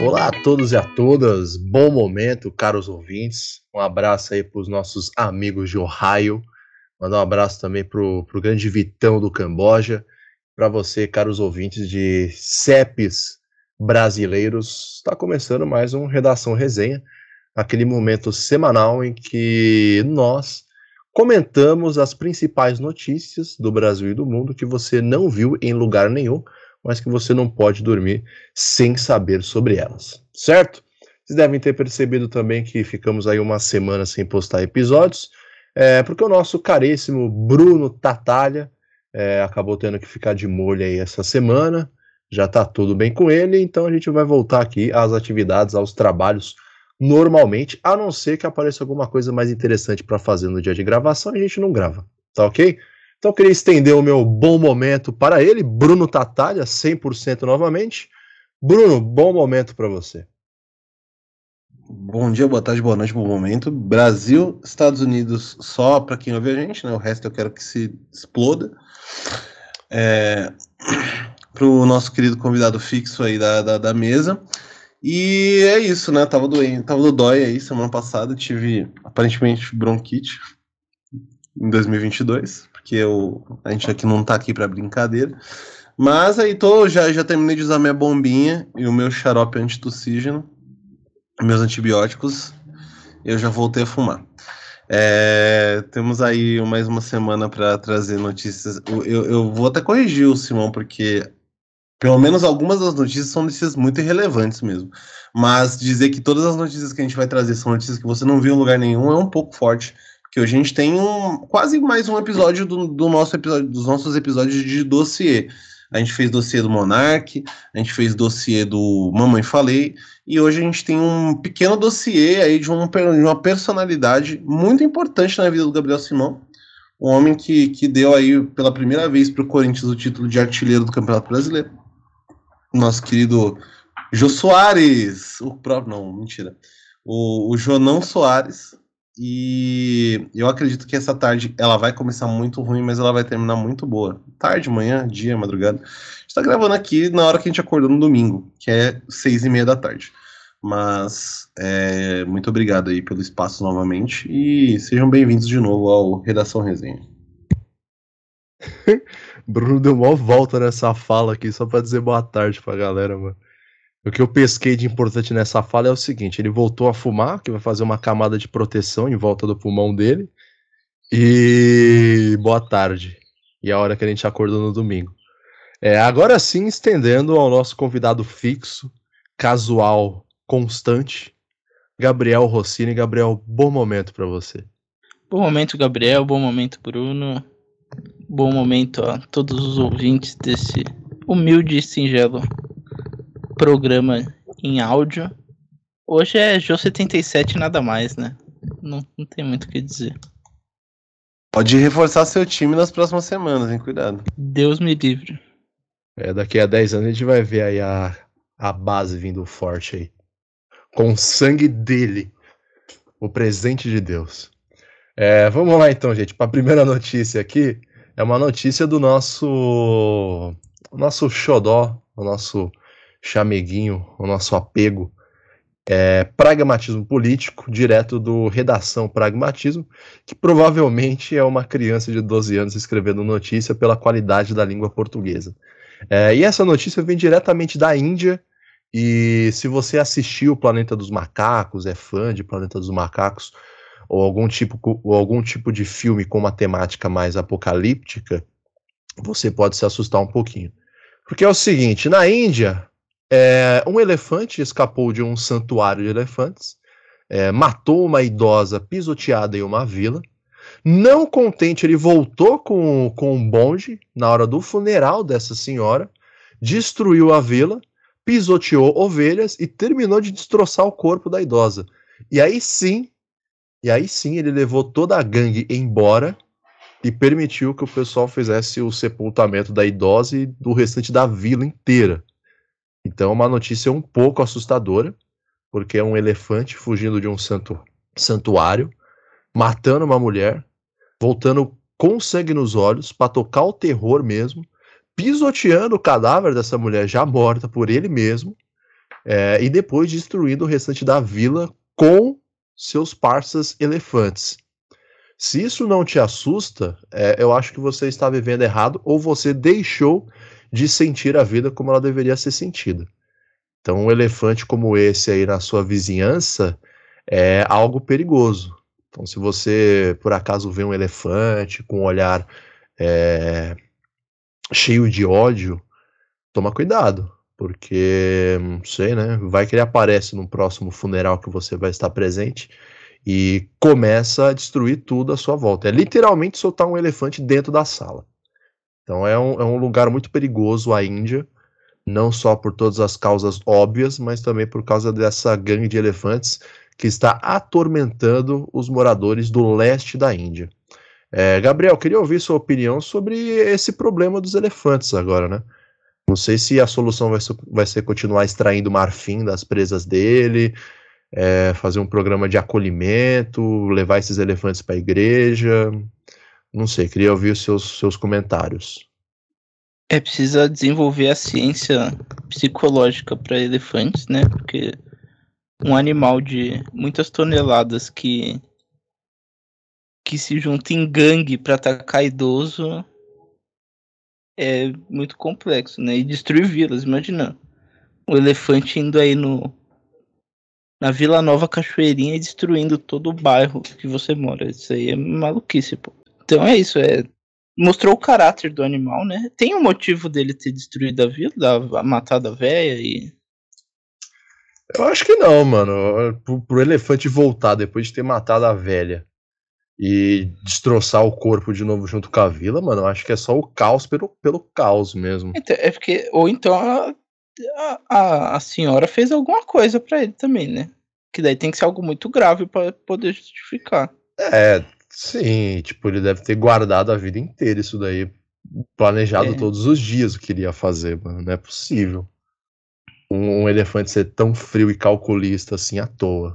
Olá a todos e a todas, bom momento, caros ouvintes. Um abraço aí para os nossos amigos de Ohio. Mandar um abraço também para o grande Vitão do Camboja. Para você, caros ouvintes de CEPs brasileiros, está começando mais um Redação Resenha, aquele momento semanal em que nós comentamos as principais notícias do Brasil e do mundo que você não viu em lugar nenhum mas que você não pode dormir sem saber sobre elas, certo? Vocês devem ter percebido também que ficamos aí uma semana sem postar episódios, é, porque o nosso caríssimo Bruno Tatalha é, acabou tendo que ficar de molho aí essa semana, já tá tudo bem com ele, então a gente vai voltar aqui às atividades, aos trabalhos normalmente, a não ser que apareça alguma coisa mais interessante para fazer no dia de gravação, a gente não grava, tá ok? Então eu queria estender o meu bom momento para ele, Bruno Tatalha, 100% novamente. Bruno, bom momento para você. Bom dia, boa tarde, boa noite, bom momento. Brasil, Estados Unidos, só para quem ouve a gente, né? O resto eu quero que se exploda. É, para o nosso querido convidado fixo aí da, da, da, mesa. E é isso, né? Tava doente, tava do dói aí semana passada, tive aparentemente bronquite em 2022 porque eu, a gente aqui não tá aqui para brincadeira. Mas aí tô, já, já terminei de usar minha bombinha e o meu xarope antitussígeno, meus antibióticos, eu já voltei a fumar. É, temos aí mais uma semana para trazer notícias. Eu, eu vou até corrigir o Simão, porque pelo menos algumas das notícias são notícias muito irrelevantes mesmo. Mas dizer que todas as notícias que a gente vai trazer são notícias que você não viu em lugar nenhum é um pouco forte que hoje a gente tem um, quase mais um episódio do, do nosso episódio, dos nossos episódios de dossiê. A gente fez dossiê do Monark, a gente fez dossiê do Mamãe Falei, e hoje a gente tem um pequeno dossiê aí de, um, de uma personalidade muito importante na vida do Gabriel Simão. Um homem que, que deu aí pela primeira vez para o Corinthians o título de artilheiro do Campeonato Brasileiro. Nosso querido Jô Soares, o próprio, não, mentira. O, o Jonão Soares, e eu acredito que essa tarde ela vai começar muito ruim, mas ela vai terminar muito boa. Tarde, manhã, dia, madrugada. A gente tá gravando aqui na hora que a gente acordou no domingo, que é seis e meia da tarde. Mas é, muito obrigado aí pelo espaço novamente e sejam bem-vindos de novo ao Redação Resenha. Bruno deu uma volta nessa fala aqui só para dizer boa tarde pra galera, mano. O que eu pesquei de importante nessa fala é o seguinte: ele voltou a fumar, que vai fazer uma camada de proteção em volta do pulmão dele. E boa tarde. E a hora que a gente acordou no domingo. É, agora sim, estendendo ao nosso convidado fixo, casual, constante, Gabriel Rossini. Gabriel, bom momento para você. Bom momento, Gabriel. Bom momento, Bruno. Bom momento a todos os ouvintes desse humilde e singelo programa em áudio. Hoje é Jô 77 nada mais, né? Não, não tem muito o que dizer. Pode reforçar seu time nas próximas semanas, hein? Cuidado. Deus me livre. É, daqui a 10 anos a gente vai ver aí a, a base vindo forte aí. Com o sangue dele. O presente de Deus. É, vamos lá então, gente. Para a primeira notícia aqui, é uma notícia do nosso o nosso xodó, o nosso chameguinho, o nosso apego, é Pragmatismo Político, direto do Redação Pragmatismo, que provavelmente é uma criança de 12 anos escrevendo notícia pela qualidade da língua portuguesa. É, e essa notícia vem diretamente da Índia, e se você assistiu Planeta dos Macacos, é fã de Planeta dos Macacos, ou algum tipo, ou algum tipo de filme com uma temática mais apocalíptica, você pode se assustar um pouquinho. Porque é o seguinte, na Índia, é, um elefante escapou de um santuário de elefantes, é, matou uma idosa pisoteada em uma vila. Não contente, ele voltou com, com um bonde na hora do funeral dessa senhora, destruiu a vila, pisoteou ovelhas e terminou de destroçar o corpo da idosa. E aí sim, e aí sim ele levou toda a gangue embora e permitiu que o pessoal fizesse o sepultamento da idosa e do restante da vila inteira. Então, uma notícia um pouco assustadora, porque é um elefante fugindo de um santu santuário, matando uma mulher, voltando com sangue nos olhos, para tocar o terror mesmo, pisoteando o cadáver dessa mulher já morta por ele mesmo, é, e depois destruindo o restante da vila com seus parças elefantes. Se isso não te assusta, é, eu acho que você está vivendo errado ou você deixou de sentir a vida como ela deveria ser sentida. Então, um elefante como esse aí na sua vizinhança é algo perigoso. Então, se você por acaso vê um elefante com um olhar é, cheio de ódio, toma cuidado, porque não sei, né? Vai que ele aparece no próximo funeral que você vai estar presente e começa a destruir tudo à sua volta. É literalmente soltar um elefante dentro da sala. Então é um, é um lugar muito perigoso a Índia, não só por todas as causas óbvias, mas também por causa dessa gangue de elefantes que está atormentando os moradores do leste da Índia. É, Gabriel, queria ouvir sua opinião sobre esse problema dos elefantes agora, né? Não sei se a solução vai ser, vai ser continuar extraindo marfim das presas dele, é, fazer um programa de acolhimento, levar esses elefantes para a igreja. Não sei, queria ouvir os seus, seus comentários. É, precisa desenvolver a ciência psicológica para elefantes, né? Porque um animal de muitas toneladas que que se junta em gangue para atacar idoso é muito complexo, né? E destruir vilas, imagina. O elefante indo aí no na Vila Nova Cachoeirinha e destruindo todo o bairro que você mora. Isso aí é maluquice, pô. Então é isso, é mostrou o caráter do animal, né? Tem um motivo dele ter destruído a vila, matado a véia e eu acho que não, mano. Pro, pro elefante voltar depois de ter matado a velha e destroçar o corpo de novo junto com a vila, mano, eu acho que é só o caos pelo, pelo caos mesmo. Então, é porque, ou então a, a, a senhora fez alguma coisa para ele também, né? Que daí tem que ser algo muito grave para poder justificar. É, sim, tipo, ele deve ter guardado a vida inteira isso daí, planejado é. todos os dias o que ele ia fazer, mano, não é possível. Um, um elefante ser tão frio e calculista assim à toa.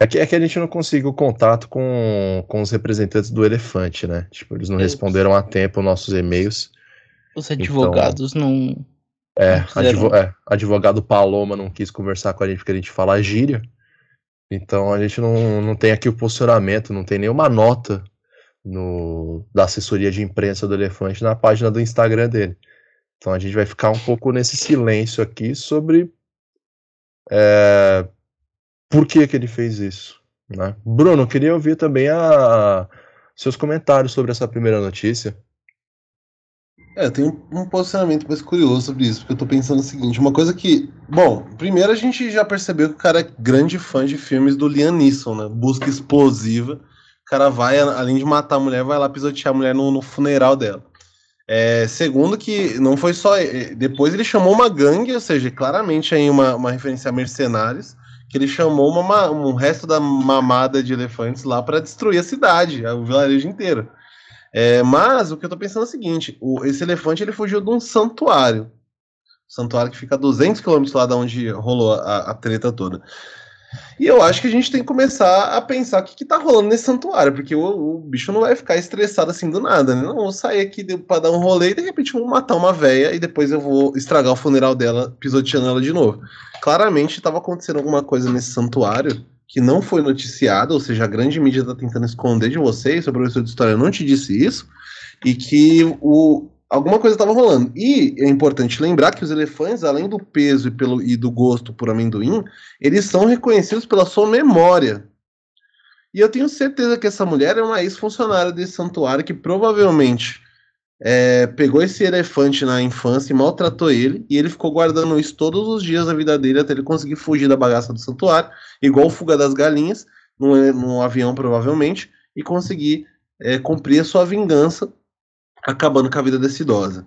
É que, é que a gente não conseguiu contato com, com os representantes do elefante, né? Tipo, eles não responderam a tempo nossos e-mails. Os advogados então, não. É, não advo, é, advogado Paloma não quis conversar com a gente porque a gente fala gíria. Então a gente não, não tem aqui o posicionamento, não tem nenhuma nota no, da assessoria de imprensa do elefante na página do Instagram dele. Então a gente vai ficar um pouco nesse silêncio aqui sobre é, por que, que ele fez isso. Né? Bruno, queria ouvir também a, seus comentários sobre essa primeira notícia. É, tem um, um, posicionamento mais curioso sobre isso, porque eu tô pensando o seguinte, uma coisa que. Bom, primeiro a gente já percebeu que o cara é grande fã de filmes do Liam Neeson, né? Busca explosiva. O cara vai, além de matar a mulher, vai lá pisotear a mulher no, no funeral dela. É, segundo que não foi só. Depois ele chamou uma gangue, ou seja, claramente aí uma, uma referência a mercenários que ele chamou uma, um resto da mamada de elefantes lá para destruir a cidade, o vilarejo inteiro. É, mas o que eu tô pensando é o seguinte: o, esse elefante ele fugiu de um santuário. Santuário que fica a 200 quilômetros lá de onde rolou a, a treta toda. E eu acho que a gente tem que começar a pensar o que, que tá rolando nesse santuário, porque o, o bicho não vai ficar estressado assim do nada, né? Não, vou sair aqui para dar um rolê e de repente vou matar uma véia e depois eu vou estragar o funeral dela pisoteando ela de novo. Claramente estava acontecendo alguma coisa nesse santuário que não foi noticiada, ou seja, a grande mídia está tentando esconder de vocês, o professor de história não te disse isso, e que o, alguma coisa estava rolando. E é importante lembrar que os elefantes, além do peso e, pelo, e do gosto por amendoim, eles são reconhecidos pela sua memória. E eu tenho certeza que essa mulher é uma ex-funcionária desse santuário que provavelmente é, pegou esse elefante na infância e maltratou ele, e ele ficou guardando isso todos os dias da vida dele até ele conseguir fugir da bagaça do santuário, igual fuga das galinhas, num, num avião provavelmente, e conseguir é, cumprir a sua vingança acabando com a vida dessa idosa.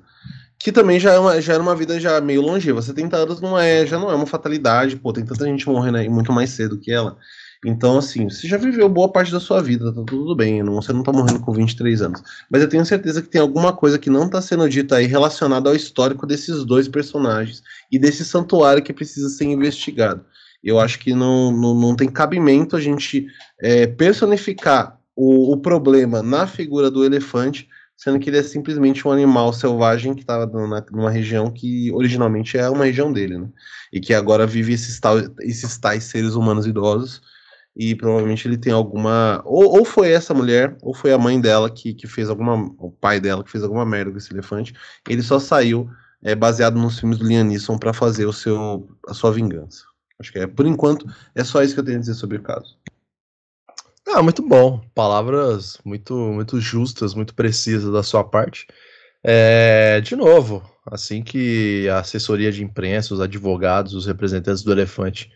Que também já, é uma, já era uma vida já meio longeva. 70 anos não é, já não é uma fatalidade, pô, tem tanta gente morrendo aí muito mais cedo que ela. Então, assim, você já viveu boa parte da sua vida, tá tudo bem, não, você não tá morrendo com 23 anos. Mas eu tenho certeza que tem alguma coisa que não tá sendo dita aí relacionada ao histórico desses dois personagens e desse santuário que precisa ser investigado. Eu acho que não, não, não tem cabimento a gente é, personificar o, o problema na figura do elefante, sendo que ele é simplesmente um animal selvagem que estava numa região que originalmente é uma região dele, né? E que agora vive esses, tal, esses tais seres humanos idosos e provavelmente ele tem alguma. Ou, ou foi essa mulher, ou foi a mãe dela que, que fez alguma. O pai dela que fez alguma merda com esse elefante. Ele só saiu é, baseado nos filmes do Liam Neeson para fazer o seu, a sua vingança. Acho que é, por enquanto, é só isso que eu tenho a dizer sobre o caso. Ah, muito bom. Palavras muito, muito justas, muito precisas da sua parte. É, de novo, assim que a assessoria de imprensa, os advogados, os representantes do elefante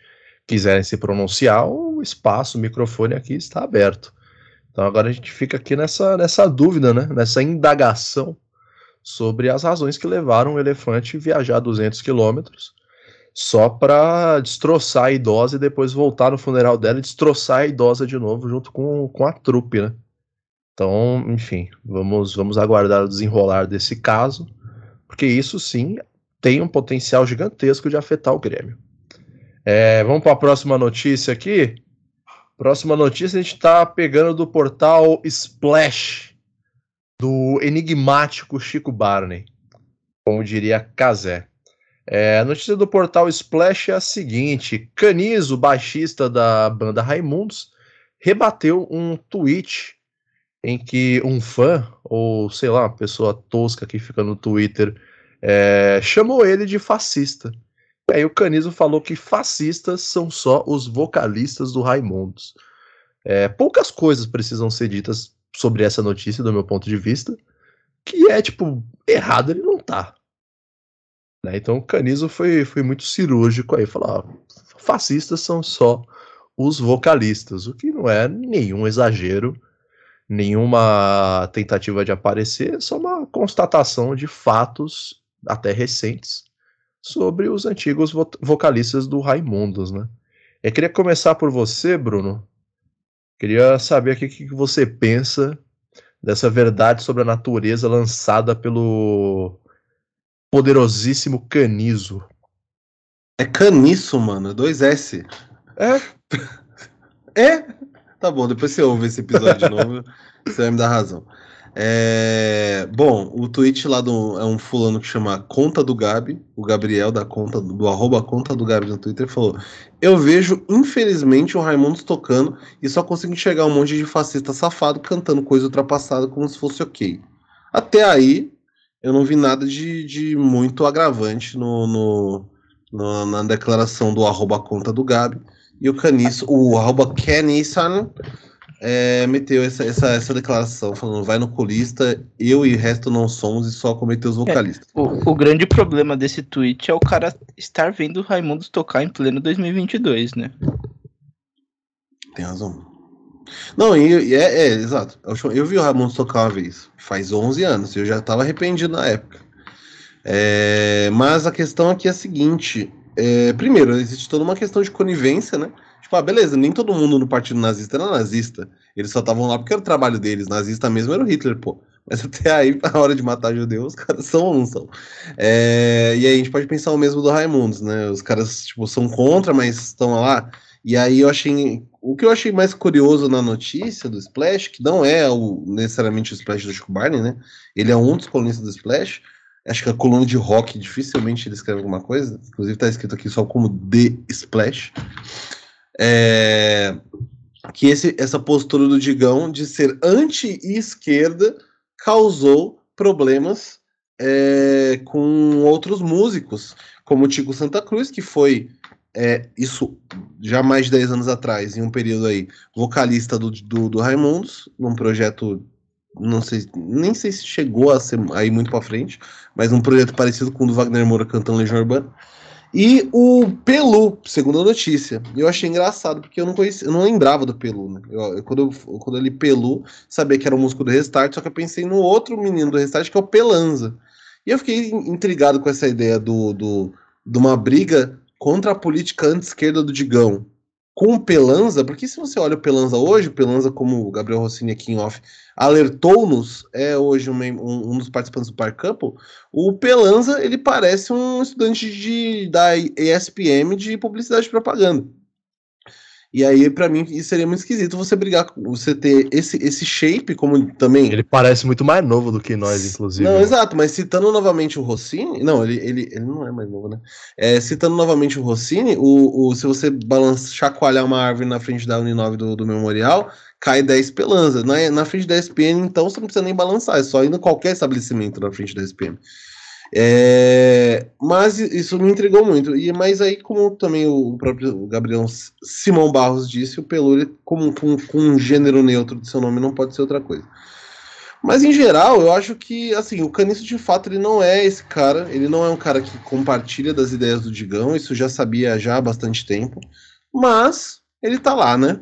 quiserem se pronunciar, o espaço, o microfone aqui está aberto. Então agora a gente fica aqui nessa, nessa dúvida, né? nessa indagação sobre as razões que levaram o elefante a viajar 200 quilômetros só para destroçar a idosa e depois voltar no funeral dela e destroçar a idosa de novo junto com, com a trupe, né? Então, enfim, vamos, vamos aguardar o desenrolar desse caso, porque isso sim tem um potencial gigantesco de afetar o Grêmio. É, vamos para a próxima notícia aqui. Próxima notícia a gente está pegando do portal Splash, do enigmático Chico Barney, como diria Kazé. É, a notícia do portal Splash é a seguinte: Canizo, baixista da banda Raimundos, rebateu um tweet em que um fã, ou sei lá, uma pessoa tosca que fica no Twitter, é, chamou ele de fascista. Aí o Canizo falou que fascistas são só os vocalistas do Raimundos. É, poucas coisas precisam ser ditas sobre essa notícia, do meu ponto de vista, que é, tipo, errado ele não tá. Né? Então o Canizo foi, foi muito cirúrgico aí, falar, ah, fascistas são só os vocalistas, o que não é nenhum exagero, nenhuma tentativa de aparecer, é só uma constatação de fatos até recentes sobre os antigos vo vocalistas do Raimundos, né? Eu queria começar por você, Bruno. Queria saber o que, que você pensa dessa verdade sobre a natureza lançada pelo poderosíssimo Canizo. É caniço, mano. Dois S. É? É? Tá bom, depois você ouve esse episódio de novo, você vai me dar razão. É... Bom, o tweet lá do, é um fulano que chama Conta do Gabi, o Gabriel da conta do, do arroba Conta do Gabi no Twitter falou: Eu vejo, infelizmente, o Raimundo tocando e só consigo enxergar um monte de fascista safado cantando coisa ultrapassada como se fosse ok. Até aí, eu não vi nada de, de muito agravante no, no, no, na declaração do arroba Conta do Gabi. E o Caniço, o arroba Kenissan é, meteu essa, essa, essa declaração, falando vai no colista, eu e o resto não somos e só cometeu os é, vocalistas. É, o, o, grande problema desse tweet é o cara estar vendo o Raimundo tocar em pleno 2022, né? Tem razão. Não, e, e é, é, exato. Eu, vi o Raimundo tocar uma vez, faz 11 anos, e eu já estava arrependido na época. É, mas a questão aqui é a seguinte: é, primeiro, existe toda uma questão de conivência, né? Tipo, ah, beleza, nem todo mundo no partido nazista era nazista. Eles só estavam lá porque era o trabalho deles. Nazista mesmo era o Hitler, pô. Mas até aí, a hora de matar judeus, os caras são ou não são? É, e aí a gente pode pensar o mesmo do Raimundos, né? Os caras, tipo, são contra, mas estão lá. E aí eu achei. O que eu achei mais curioso na notícia do Splash, que não é o, necessariamente o Splash do Chico Barney, né? Ele é um dos colunistas do Splash. Acho que a coluna de rock dificilmente ele escreve alguma coisa. Inclusive tá escrito aqui só como The Splash é, que esse, essa postura do Digão de ser anti-esquerda causou problemas é, com outros músicos, como o Tico Santa Cruz, que foi é, isso já mais de 10 anos atrás, em um período aí, vocalista do, do, do Raimundos, num projeto, não sei, nem sei se chegou a ser aí muito para frente, mas um projeto parecido com o do Wagner Moura cantando Legião Urbana. E o Pelu, segundo a notícia. Eu achei engraçado, porque eu não conhecia, eu não lembrava do Pelu, né? Eu, eu, quando, eu, quando eu li Pelu, sabia que era o músico do Restart, só que eu pensei no outro menino do Restart, que é o Pelanza. E eu fiquei intrigado com essa ideia do, do, de uma briga contra a política anti-esquerda do Digão com o Pelanza, porque se você olha o Pelanza hoje, o Pelanza, como o Gabriel Rossini aqui em off alertou-nos, é hoje um, um, um, dos participantes do Park Couple, o Pelanza, ele parece um estudante de, da ESPM de publicidade e propaganda. E aí, pra mim, isso seria muito esquisito você brigar, você ter esse, esse shape, como também. Ele parece muito mais novo do que nós, inclusive. Não, exato, mas citando novamente o Rossini. Não, ele, ele, ele não é mais novo, né? É, citando novamente o Rossini, o, o, se você balançar, chacoalhar uma árvore na frente da Uninove do, do Memorial, cai 10 pelanza. Na, na frente da SPM, então, você não precisa nem balançar, é só ir em qualquer estabelecimento na frente da SPM. É, mas isso me intrigou muito. E mas aí, como também o próprio Gabriel Simão Barros disse, o Pelúria, como com, com um gênero neutro de seu nome, não pode ser outra coisa. Mas em geral, eu acho que assim, o Caniço de fato ele não é esse cara, ele não é um cara que compartilha das ideias do Digão, isso já sabia já há bastante tempo. Mas ele tá lá, né?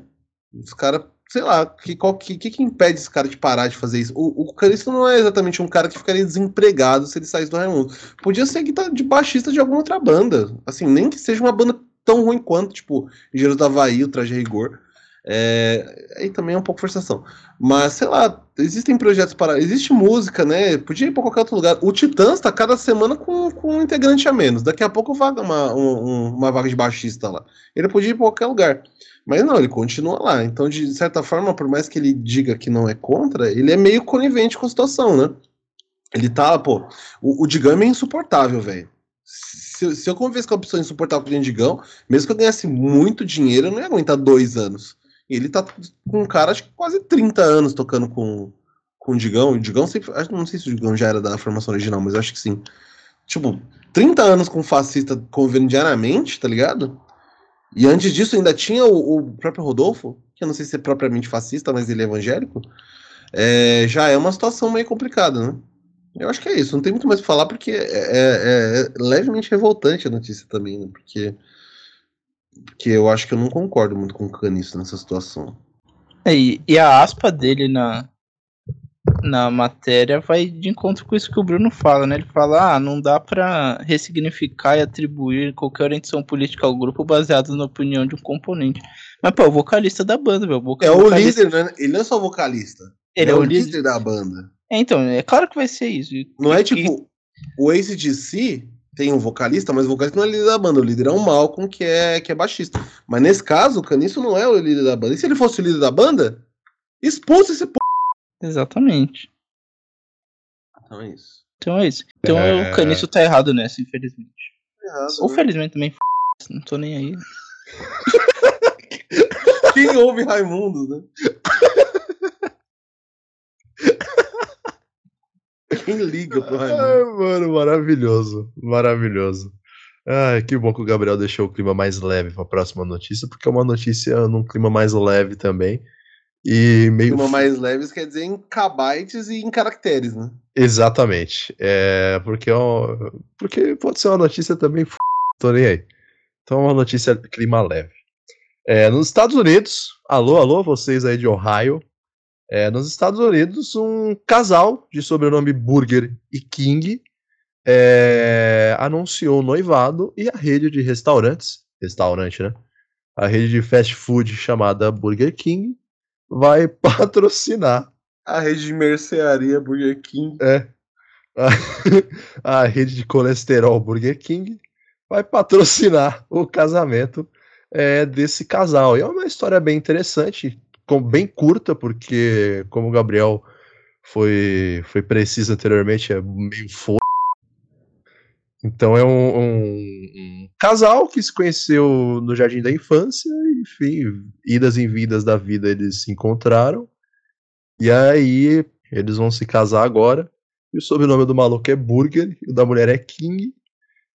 Os caras sei lá, que, qual, que, que, impede esse cara de parar de fazer isso? O, o não é exatamente um cara que ficaria desempregado se ele saísse do Raimundo. Podia ser que tá de baixista de alguma outra banda. Assim, nem que seja uma banda tão ruim quanto, tipo, Engenheiros da Havaí, o Traje Rigor. É, aí também é um pouco forçação. Mas, sei lá, existem projetos para. Existe música, né? Podia ir para qualquer outro lugar. O Titãs tá cada semana com, com um integrante a menos. Daqui a pouco vaga uma, um, uma vaga de baixista lá. Ele podia ir para qualquer lugar. Mas não, ele continua lá. Então, de certa forma, por mais que ele diga que não é contra, ele é meio conivente com a situação, né? Ele tá, pô. O, o Digão é insuportável, velho. Se, se eu convivesse com uma pessoa insuportável com o Digão, mesmo que eu ganhasse muito dinheiro, eu não ia aguentar dois anos. Ele tá com um cara, acho que quase 30 anos tocando com, com o Digão. O Digão sempre. Não sei se o Digão já era da formação original, mas acho que sim. Tipo, 30 anos com fascista convivendo diariamente, tá ligado? E antes disso ainda tinha o, o, próprio Rodolfo, que eu não sei se é propriamente fascista, mas ele é evangélico. É, já é uma situação meio complicada, né? Eu acho que é isso, não tem muito mais pra falar, porque é, é, é levemente revoltante a notícia também, né? Porque, porque eu acho que eu não concordo muito com o Caniço nessa situação. É, e a aspa dele na, na matéria vai de encontro com isso que o Bruno fala, né? Ele fala, ah, não dá para ressignificar e atribuir qualquer orientação política ao grupo baseado na opinião de um componente. Mas, pô, o vocalista da banda, velho. É o líder, né? Ele não é só vocalista. Ele é, é o líder, líder da banda. É, então, é claro que vai ser isso. Não é tipo, o Ace de si tem um vocalista, mas o vocalista não é líder da banda. O líder é o Malcolm, que é, que é baixista. Mas nesse caso, o Caniço não é o líder da banda. E se ele fosse o líder da banda, expulsa esse p Exatamente. Então é isso. Então é isso. Então é... o Caniço tá errado nessa, infelizmente. Errado, Ou né? felizmente também, f... não tô nem aí. Quem ouve Raimundo, né? Quem liga pro Raimundo? Ai, mano, maravilhoso. Maravilhoso. Ai, que bom que o Gabriel deixou o clima mais leve para a próxima notícia, porque é uma notícia num clima mais leve também. E meio. Uma mais leves quer dizer em kbytes e em caracteres, né? Exatamente. É, porque, é porque pode ser uma notícia também. F... Tô nem aí. Então, é uma notícia clima leve. É, nos Estados Unidos, alô, alô, vocês aí de Ohio. É, nos Estados Unidos, um casal de sobrenome Burger e King é, anunciou noivado e a rede de restaurantes, restaurante, né? A rede de fast food chamada Burger King vai patrocinar. A rede de mercearia Burger King. É. A, a rede de colesterol Burger King vai patrocinar o casamento é, desse casal. E é uma história bem interessante, com, bem curta, porque, como o Gabriel foi, foi preciso anteriormente, é meio foda. Então é um, um, um, casal que se conheceu no jardim da infância, enfim, idas e vindas da vida eles se encontraram. E aí eles vão se casar agora. E o sobrenome do maluco é Burger, e o da mulher é King.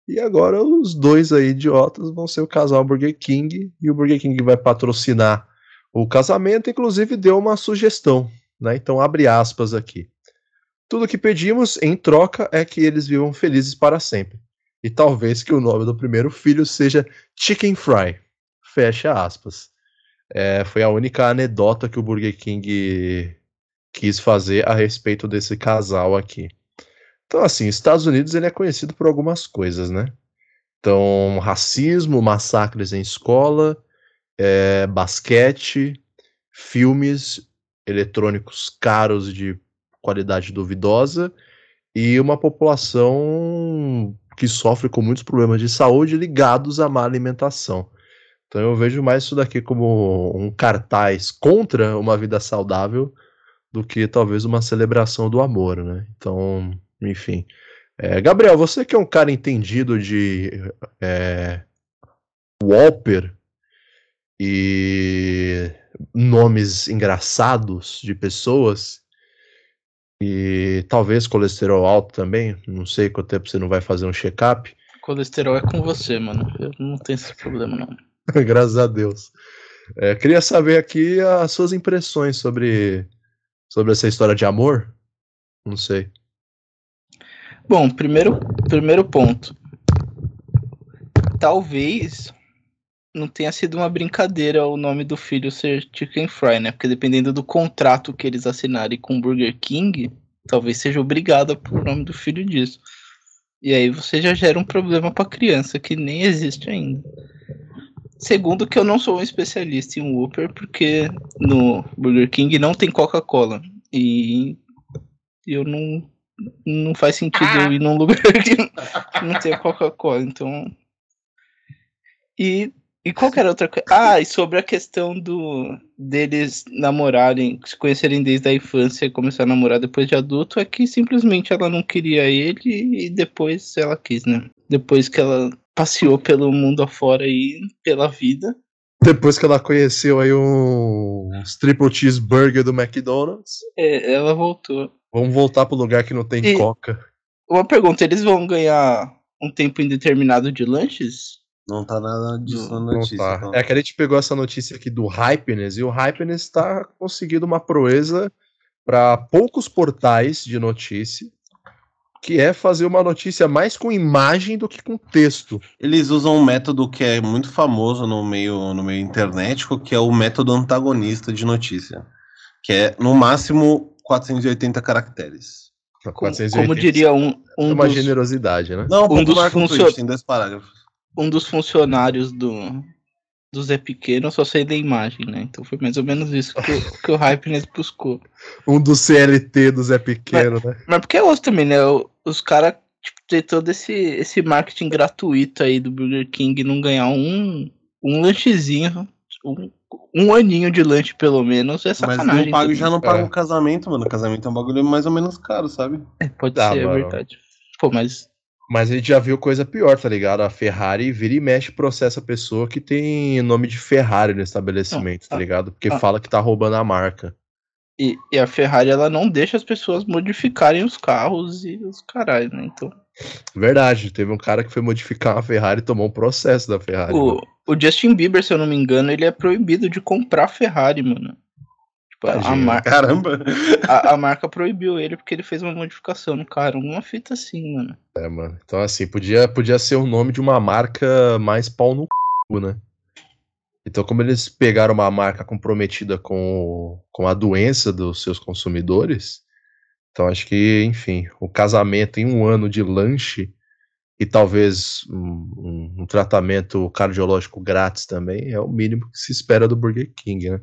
E agora os dois aí idiotas vão ser o casal Burger King e o Burger King vai patrocinar o casamento, inclusive deu uma sugestão, né? Então abre aspas aqui. Tudo que pedimos em troca é que eles vivam felizes para sempre. E talvez que o nome do primeiro filho seja Chicken Fry. Fecha aspas. É, foi a única anedota que o Burger King quis fazer a respeito desse casal aqui. Então, assim, Estados Unidos ele é conhecido por algumas coisas, né? Então, racismo, massacres em escola, é, basquete, filmes eletrônicos caros de qualidade duvidosa e uma população que sofre com muitos problemas de saúde ligados à má alimentação. Então eu vejo mais isso daqui como um cartaz contra uma vida saudável do que talvez uma celebração do amor, né? Então, enfim. É, Gabriel, você que é um cara entendido de é, Walper e nomes engraçados de pessoas e talvez colesterol alto também. Não sei quanto tempo você não vai fazer um check-up. Colesterol é com você, mano. Eu não tenho esse problema, não. Graças a Deus. É, queria saber aqui as suas impressões sobre, sobre essa história de amor. Não sei. Bom, primeiro, primeiro ponto. Talvez não tenha sido uma brincadeira o nome do filho ser Chicken Fry, né? Porque dependendo do contrato que eles assinarem com o Burger King, talvez seja obrigada por nome do filho disso. E aí você já gera um problema para criança que nem existe ainda. Segundo que eu não sou um especialista em Whopper, porque no Burger King não tem Coca-Cola. E eu não não faz sentido eu ir num lugar que não tem Coca-Cola, então e e qualquer outra coisa. Ah, e sobre a questão do deles namorarem, se conhecerem desde a infância e começar a namorar depois de adulto, é que simplesmente ela não queria ele e depois ela quis, né? Depois que ela passeou pelo mundo afora e pela vida. Depois que ela conheceu aí um triple cheeseburger do McDonald's. É, ela voltou. Vamos voltar pro lugar que não tem e coca. Uma pergunta, eles vão ganhar um tempo indeterminado de lanches? Não tá nada disso na notícia. Tá. Então. É que a gente pegou essa notícia aqui do Hypeness e o Hypeness tá conseguindo uma proeza para poucos portais de notícia, que é fazer uma notícia mais com imagem do que com texto. Eles usam um método que é muito famoso no meio, no meio internetico, que é o método antagonista de notícia, que é no máximo 480 caracteres. 480. Como diria um, um é uma dos... generosidade, né? Não, um dos funcionários tem dois parágrafos um dos funcionários do, do Zé Pequeno só sei da imagem, né? Então foi mais ou menos isso que, o, que o Hypeness buscou. Um do CLT do Zé Pequeno, mas, né? Mas porque é outro também, né? Os caras tipo, ter todo esse, esse marketing gratuito aí do Burger King e não ganhar um, um lanchezinho, um, um aninho de lanche pelo menos, é sacanagem. Mas não pago, já não paga é. um casamento, mano. O casamento é um bagulho mais ou menos caro, sabe? É, pode ah, ser, é mano. é verdade. Pô, mas mas a gente já viu coisa pior, tá ligado? A Ferrari vira e mexe processa a pessoa que tem nome de Ferrari no estabelecimento, tá ligado? Porque ah, fala que tá roubando a marca. E, e, a Ferrari, ela não deixa as pessoas modificarem os carros e os caralho, né? Então. Verdade, teve um cara que foi modificar uma Ferrari e tomou um processo da Ferrari. O, o Justin Bieber, se eu não me engano, ele é proibido de comprar Ferrari, mano. A, mar... Caramba! A, a, marca proibiu ele porque ele fez uma modificação no carro. Uma fita assim, mano. É, mano. Então, assim, podia, podia ser o nome de uma marca mais pau no c, né? Então, como eles pegaram uma marca comprometida com, com a doença dos seus consumidores, então acho que, enfim, o casamento em um ano de lanche e talvez um, um, um tratamento cardiológico grátis também é o mínimo que se espera do Burger King, né?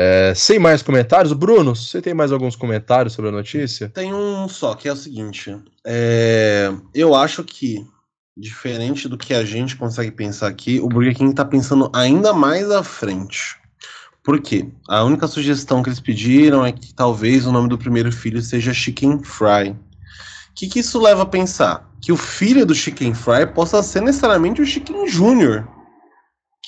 É, sem mais comentários, Bruno, você tem mais alguns comentários sobre a notícia? Tem um só, que é o seguinte. É, eu acho que, diferente do que a gente consegue pensar aqui, o Burger King está pensando ainda mais à frente. Por quê? A única sugestão que eles pediram é que talvez o nome do primeiro filho seja Chicken Fry. O que, que isso leva a pensar? Que o filho do Chicken Fry possa ser necessariamente o Chicken Júnior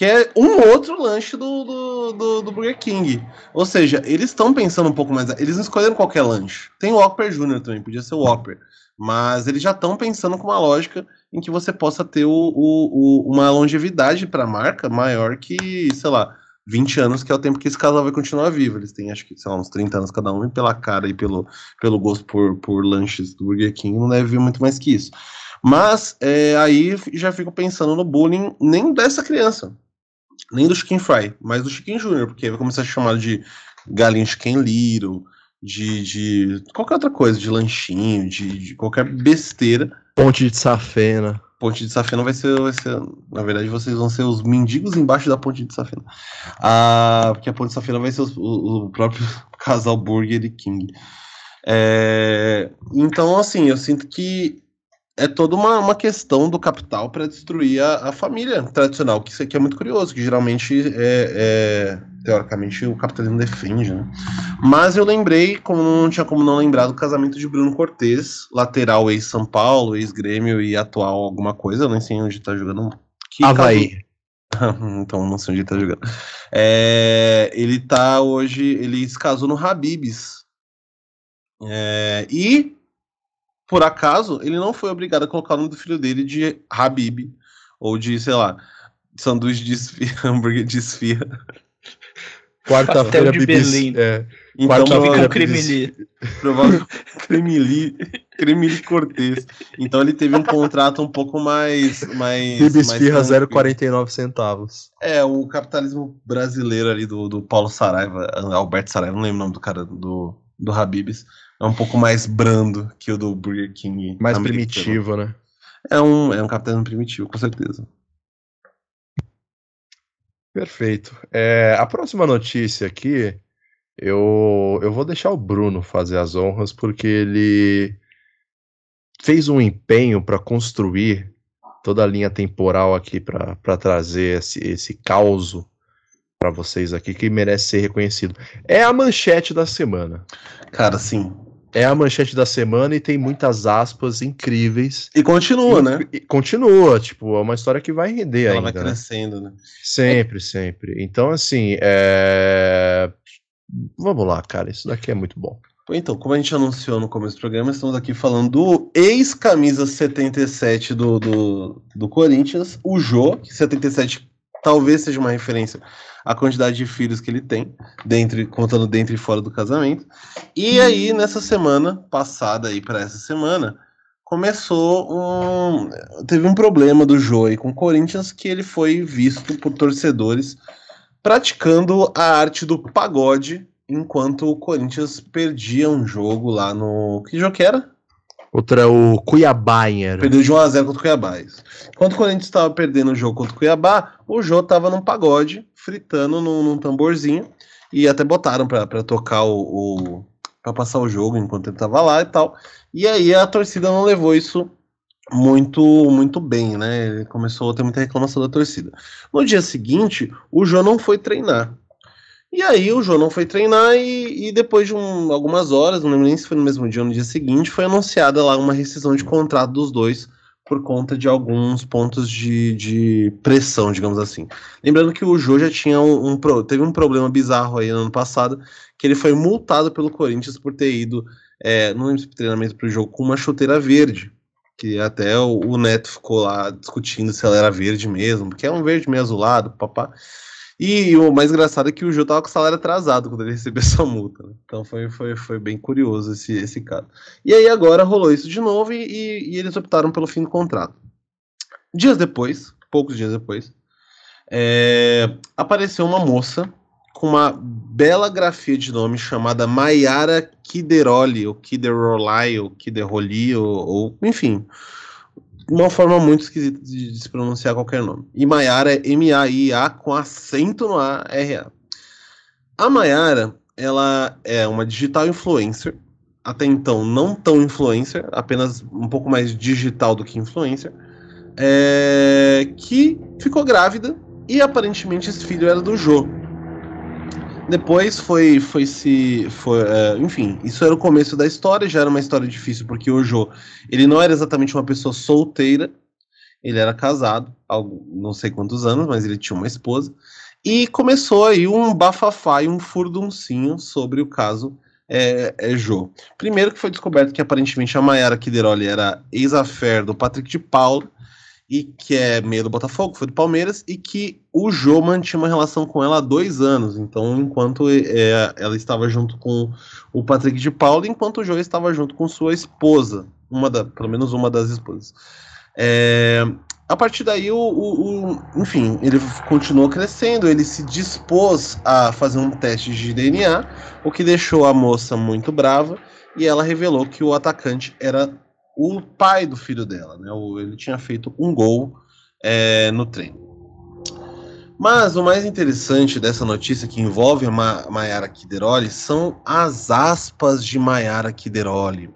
que é um outro lanche do, do, do, do Burger King. Ou seja, eles estão pensando um pouco mais. Eles não escolheram qualquer lanche. Tem o Whopper Jr. também, podia ser o Whopper. Mas eles já estão pensando com uma lógica em que você possa ter o, o, o uma longevidade para a marca maior que, sei lá, 20 anos, que é o tempo que esse casal vai continuar vivo. Eles têm, acho que, sei lá, uns 30 anos cada um, e pela cara e pelo, pelo gosto por, por lanches do Burger King, não deve vir muito mais que isso. Mas é, aí já fico pensando no bullying nem dessa criança nem do Chicken Fry, mas do Chicken Júnior, porque vai começar a chamar de galinha Chicken Little, de, de qualquer outra coisa, de lanchinho, de, de qualquer besteira. Ponte de safena. Ponte de safena vai ser, vai ser. Na verdade, vocês vão ser os mendigos embaixo da ponte de safena. Ah, porque a ponte de safena vai ser os, o, o, próprio casal Burger e King. É, então, assim, eu sinto que é toda uma, uma questão do capital para destruir a, a, família tradicional, que isso aqui é muito curioso, que geralmente é, é, teoricamente o capitalismo defende, né? Mas eu lembrei, como não tinha como não lembrar do casamento de Bruno Cortes, lateral ex-São Paulo, ex-Grêmio e atual alguma coisa, eu nem sei onde tá jogando. Que Havaí. então não sei onde tá jogando. É, ele tá hoje, ele se casou no Habibs. É, e por acaso, ele não foi obrigado a colocar o nome do filho dele de Habib, ou de, sei lá, sanduíche de esfirra, hambúrguer de esfirra. Quarta-feira, Belém. É. Então, Quarta-feira, Cremili. Provavelmente, Cremili, Cremili Cortez. Então ele teve um contrato um pouco mais... mais Bibisfirra 0,49 centavos. É, o capitalismo brasileiro ali do, do Paulo Saraiva, Alberto Saraiva, não lembro o nome do cara, do, do Habibs é um pouco mais brando que o do Burger King. Mais americano. primitivo, né? É um, é um capitalismo primitivo, com certeza. Perfeito. É, a próxima notícia aqui, eu, eu vou deixar o Bruno fazer as honras, porque ele fez um empenho para construir toda a linha temporal aqui para trazer esse, esse caos para vocês aqui que merece ser reconhecido. É a manchete da semana. Cara, sim é a manchete da semana e tem muitas aspas incríveis. E continua, e, né? E continua, tipo, é uma história que vai render Ela ainda. Ela vai né? crescendo, né? Sempre, é. sempre. Então, assim, é... vamos lá, cara, isso daqui é muito bom. Então, como a gente anunciou no começo do programa, estamos aqui falando do ex-camisa 77 do, do, do Corinthians, o Jô, que 77 talvez seja uma referência à quantidade de filhos que ele tem, dentro, contando dentro e fora do casamento. E aí, nessa semana passada aí para essa semana, começou um. Teve um problema do Joey com o Corinthians que ele foi visto por torcedores praticando a arte do pagode enquanto o Corinthians perdia um jogo lá no. Que jogo que era? Outra o Cuiabá, era. Perdeu de 1x0 contra o Cuiabá. Enquanto o Corinthians estava perdendo o jogo contra o Cuiabá, o Jô estava num pagode, fritando num, num, tamborzinho. E até botaram para tocar o. o para passar o jogo enquanto ele estava lá e tal. E aí a torcida não levou isso muito muito bem, né? Ele começou a ter muita reclamação da torcida. No dia seguinte, o Jô não foi treinar. E aí o João não foi treinar e, e depois de um, algumas horas, não lembro nem se foi no mesmo dia ou no dia seguinte, foi anunciada lá uma rescisão de contrato dos dois por conta de alguns pontos de, de pressão, digamos assim. Lembrando que o Jô já tinha um, um, teve um problema bizarro aí no ano passado, que ele foi multado pelo Corinthians por ter ido, é, não lembro se treinamento para o jogo, com uma chuteira verde. Que até o, o, Neto ficou lá discutindo se ela era verde mesmo, porque é um verde meio azulado, papá. E o mais engraçado é que o Gil tava com o salário atrasado quando ele recebeu essa multa. Né? Então foi, foi, foi bem curioso esse, esse caso. E aí agora rolou isso de novo e, e, e, eles optaram pelo fim do contrato. Dias depois, poucos dias depois, é, apareceu uma moça com uma bela grafia de nome chamada Maiara Kideroli, ou Kiderolai, ou Kideroli, ou, ou enfim, uma forma muito esquisita de, de se pronunciar qualquer nome. E Maiara é M-A-I-A com acento no A-R-A. A Maiara, ela é uma digital influencer, até então não tão influencer, apenas um pouco mais digital do que influencer, é, que ficou grávida e aparentemente esse filho era do Jô. Depois foi, foi se. Foi, é, enfim, isso era o começo da história, já era uma história difícil, porque o Jô, ele não era exatamente uma pessoa solteira, ele era casado, há não sei quantos anos, mas ele tinha uma esposa. E começou aí um bafafá e um furduncinho sobre o caso é, é Jô. Primeiro que foi descoberto que aparentemente a Mayara Kideroli era ex-affair do Patrick de Paula, e que é meio do Botafogo, foi do Palmeiras, e que o Jô mantinha uma relação com ela há dois anos. Então, enquanto é, ela estava junto com o Patrick de Paula, enquanto o Jô estava junto com sua esposa, uma da, pelo menos uma das esposas. É, a partir daí, o, o, o, enfim, ele continuou crescendo, ele se dispôs a fazer um teste de DNA, o que deixou a moça muito brava, e ela revelou que o atacante era o pai do filho dela, né? Ele tinha feito um gol é, no treino. Mas o mais interessante dessa notícia que envolve a Ma Mayara Kideroli são as aspas de Mayara Kideroli.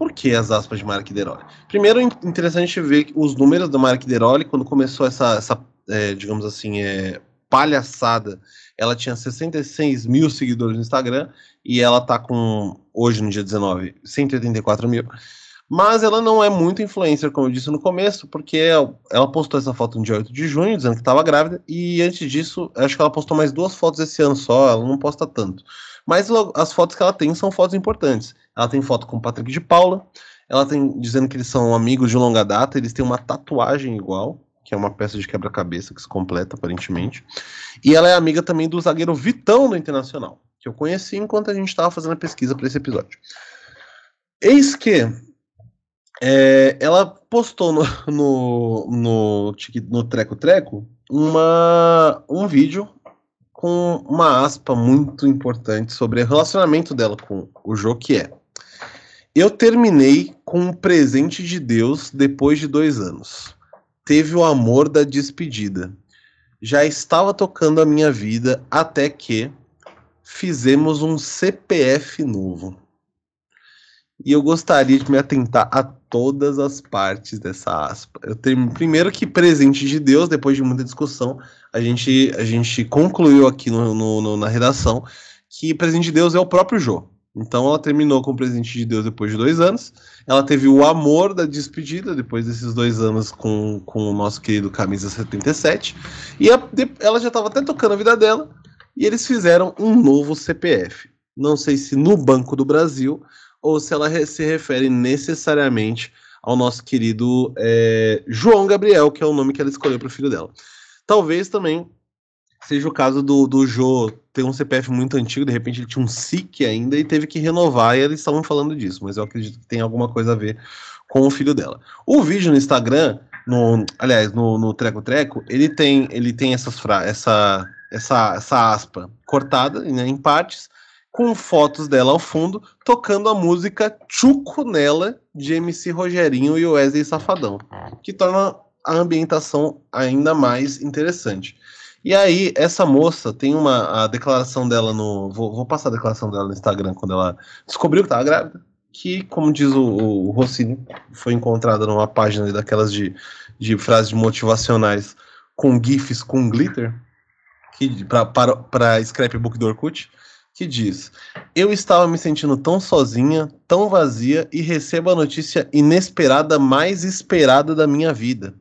Por que as aspas de Mark Deroli? Primeiro, interessante ver os números do Mark Deroli, quando começou essa, essa é, digamos assim, é, palhaçada, ela tinha 66 mil seguidores no Instagram, e ela tá com, hoje no dia 19, 184 mil. Mas ela não é muito influencer, como eu disse no começo, porque ela postou essa foto no dia 8 de junho, dizendo que estava grávida, e antes disso, acho que ela postou mais duas fotos esse ano só, ela não posta tanto. Mas as fotos que ela tem são fotos importantes. Ela tem foto com o Patrick de Paula, ela tem dizendo que eles são amigos de longa data, eles têm uma tatuagem igual, que é uma peça de quebra-cabeça que se completa, aparentemente. E ela é amiga também do zagueiro Vitão do Internacional, que eu conheci enquanto a gente estava fazendo a pesquisa para esse episódio. Eis que é, ela postou no, no, no, no Treco Treco uma, um vídeo com uma aspa muito importante sobre o relacionamento dela com o Jô, que é Eu terminei com um presente de Deus depois de dois anos. Teve o amor da despedida. Já estava tocando a minha vida até que fizemos um CPF novo. E eu gostaria de me atentar a todas as partes dessa aspa. Eu tenho primeiro que presente de Deus, depois de muita discussão, a gente, a gente concluiu aqui no, no, no na redação que presente de Deus é o próprio Jô. Então ela terminou com o presente de Deus depois de dois anos. Ela teve o amor da despedida depois desses dois anos com, com o nosso querido Camisa 77. E a, ela já estava até tocando a vida dela. E eles fizeram um novo CPF. Não sei se no Banco do Brasil ou se ela se refere necessariamente ao nosso querido é, João Gabriel, que é o nome que ela escolheu para o filho dela. Talvez também seja o caso do, do Jô ter um CPF muito antigo, de repente ele tinha um SIC ainda e teve que renovar, e eles estavam falando disso, mas eu acredito que tem alguma coisa a ver com o filho dela. O vídeo no Instagram, no, aliás, no, no Treco Treco, ele tem, ele tem essas fra essa, essa, essa aspa cortada né, em partes, com fotos dela ao fundo, tocando a música Chuco nela, de MC Rogerinho e Wesley Safadão, que torna a ambientação ainda mais interessante. E aí, essa moça tem uma a declaração dela no. Vou, vou passar a declaração dela no Instagram quando ela descobriu que estava grávida. Que, como diz o, o Rossini, foi encontrada numa página daquelas de, de frases motivacionais com GIFs com glitter, que para scrapbook do Orkut que diz: Eu estava me sentindo tão sozinha, tão vazia e recebo a notícia inesperada mais esperada da minha vida.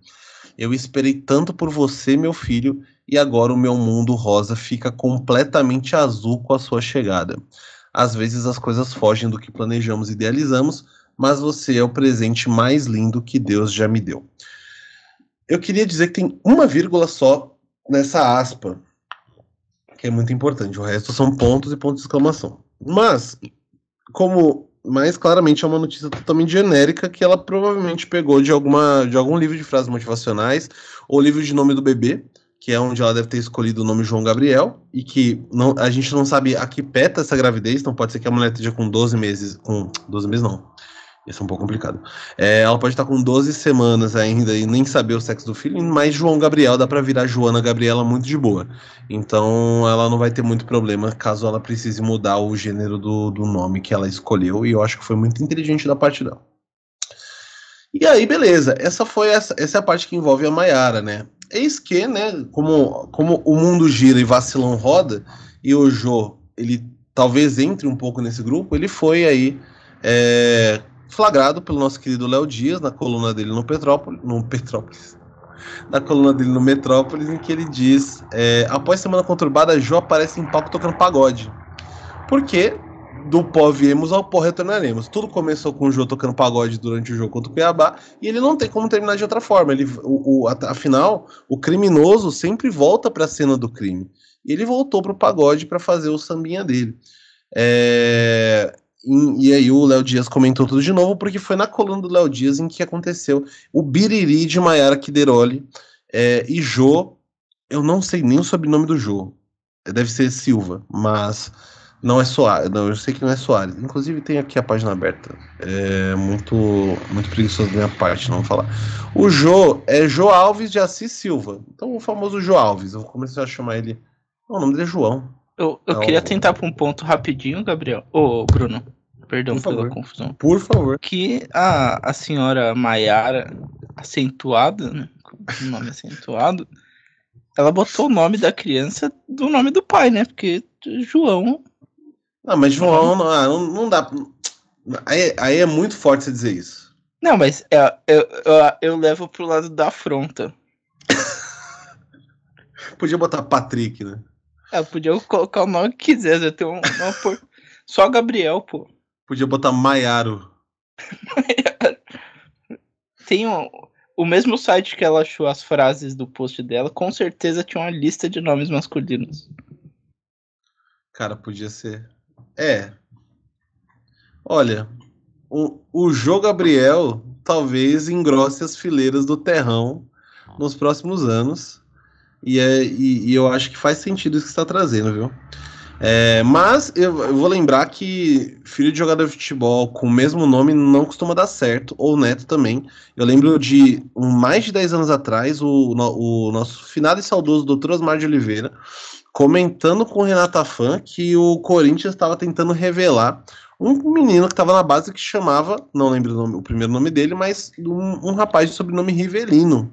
Eu esperei tanto por você, meu filho, e agora o meu mundo rosa fica completamente azul com a sua chegada. Às vezes as coisas fogem do que planejamos e idealizamos, mas você é o presente mais lindo que Deus já me deu. Eu queria dizer que tem uma vírgula só nessa aspa, que é muito importante. O resto são pontos e pontos de exclamação. Mas, como mais claramente é uma notícia totalmente genérica que ela provavelmente pegou de, alguma, de algum livro de frases motivacionais ou livro de nome do bebê, que é onde ela deve ter escolhido o nome João Gabriel, e que não, a gente não sabe a que peta essa gravidez, então pode ser que a mulher esteja com 12 meses, com 12 meses não, isso é um pouco complicado. É, ela pode estar com 12 semanas ainda e nem saber o sexo do filho, mas João Gabriel dá para virar Joana Gabriela muito de boa. Então ela não vai ter muito problema caso ela precise mudar o gênero do, do nome que ela escolheu, e eu acho que foi muito inteligente da parte dela. E aí, beleza, essa foi essa, essa é a parte que envolve a Maiara, né? Eis que, né, como, como o mundo gira e vacilão roda, e o Jô, ele talvez entre um pouco nesse grupo, ele foi aí é, flagrado pelo nosso querido Léo Dias na coluna dele no Petrópolis, no Petrópolis, na coluna dele no Metrópolis, em que ele diz: é, após semana conturbada, Jô aparece em palco tocando pagode. Porque do pó viemos ao pó retornaremos. Tudo começou com o Jô tocando pagode durante o jogo contra o Cuiabá e ele não tem como terminar de outra forma. Ele, o, o, afinal, o criminoso sempre volta para a cena do crime. Ele voltou para o pagode para fazer o sambinha dele. É, e, e, aí o Léo Dias comentou tudo de novo, porque foi na coluna do Léo Dias em que aconteceu o biriri de Maiara Kideroli é, e Jô, eu não sei nem o sobrenome do Jô, deve ser Silva, mas não é Soares, não, eu sei que não é Soares. Inclusive tem aqui a página aberta, é muito, muito preguiçoso da minha parte, não vou falar. O Jô é Jô Alves de Assis Silva, então o famoso Jô Alves, eu vou começar a chamar ele, o nome dele é João. Eu, eu é queria tentar para um ponto rapidinho, Gabriel. Ô, Bruno. perdão Por pela favor. confusão. Por favor. Que a, a senhora Maiara, acentuada, né? com o nome acentuado, ela botou o nome da criança do nome do pai, né? Porque João. Ah, mas João, não, ah, não, não dá. Aí, aí é muito forte você dizer isso. Não, mas é, eu, eu, eu levo pro lado da afronta. Podia botar Patrick, né? Ela podia colocar o nome que quisesse. Eu tenho um, uma por... Só Gabriel, pô. Podia botar Maiaro. Tem um, o mesmo site que ela achou as frases do post dela, com certeza tinha uma lista de nomes masculinos. Cara, podia ser. É. Olha, o, o Jô Gabriel talvez engrosse as fileiras do terrão nos próximos anos. E, é, e, e eu acho que faz sentido isso que está trazendo, viu? É, mas eu, eu, vou lembrar que filho de jogador de futebol com o mesmo nome não costuma dar certo, ou neto também. Eu lembro de um, mais de 10 anos atrás, o, o nosso finado e saudoso Dr. Osmar de Oliveira comentando com o Renata Fã que o Corinthians estava tentando revelar um menino que estava na base que chamava, não lembro o, nome, o primeiro nome dele, mas um, um rapaz de sobrenome Rivelino,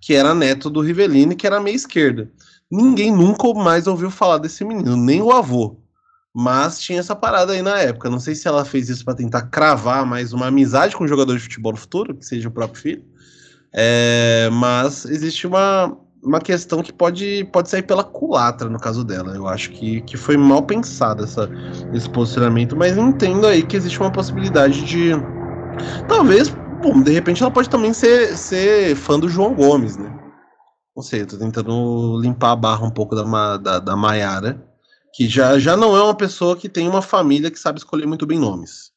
que era neto do Rivelino e que era meia esquerda. Ninguém nunca mais ouviu falar desse menino, nem o avô. Mas tinha essa parada aí na época. Não sei se ela fez isso para tentar cravar mais uma amizade com um jogador de futebol no futuro, que seja o próprio filho. É, mas existe uma, uma questão que pode, pode sair pela culatra no caso dela. Eu acho que, que foi mal pensado essa, esse posicionamento, mas entendo aí que existe uma possibilidade de. Talvez, bom, de repente ela pode também ser, ser fã do João Gomes, né? Não sei, tô tentando limpar a barra um pouco da, da, da Maiara, que já, já não é uma pessoa que tem uma família que sabe escolher muito bem nomes.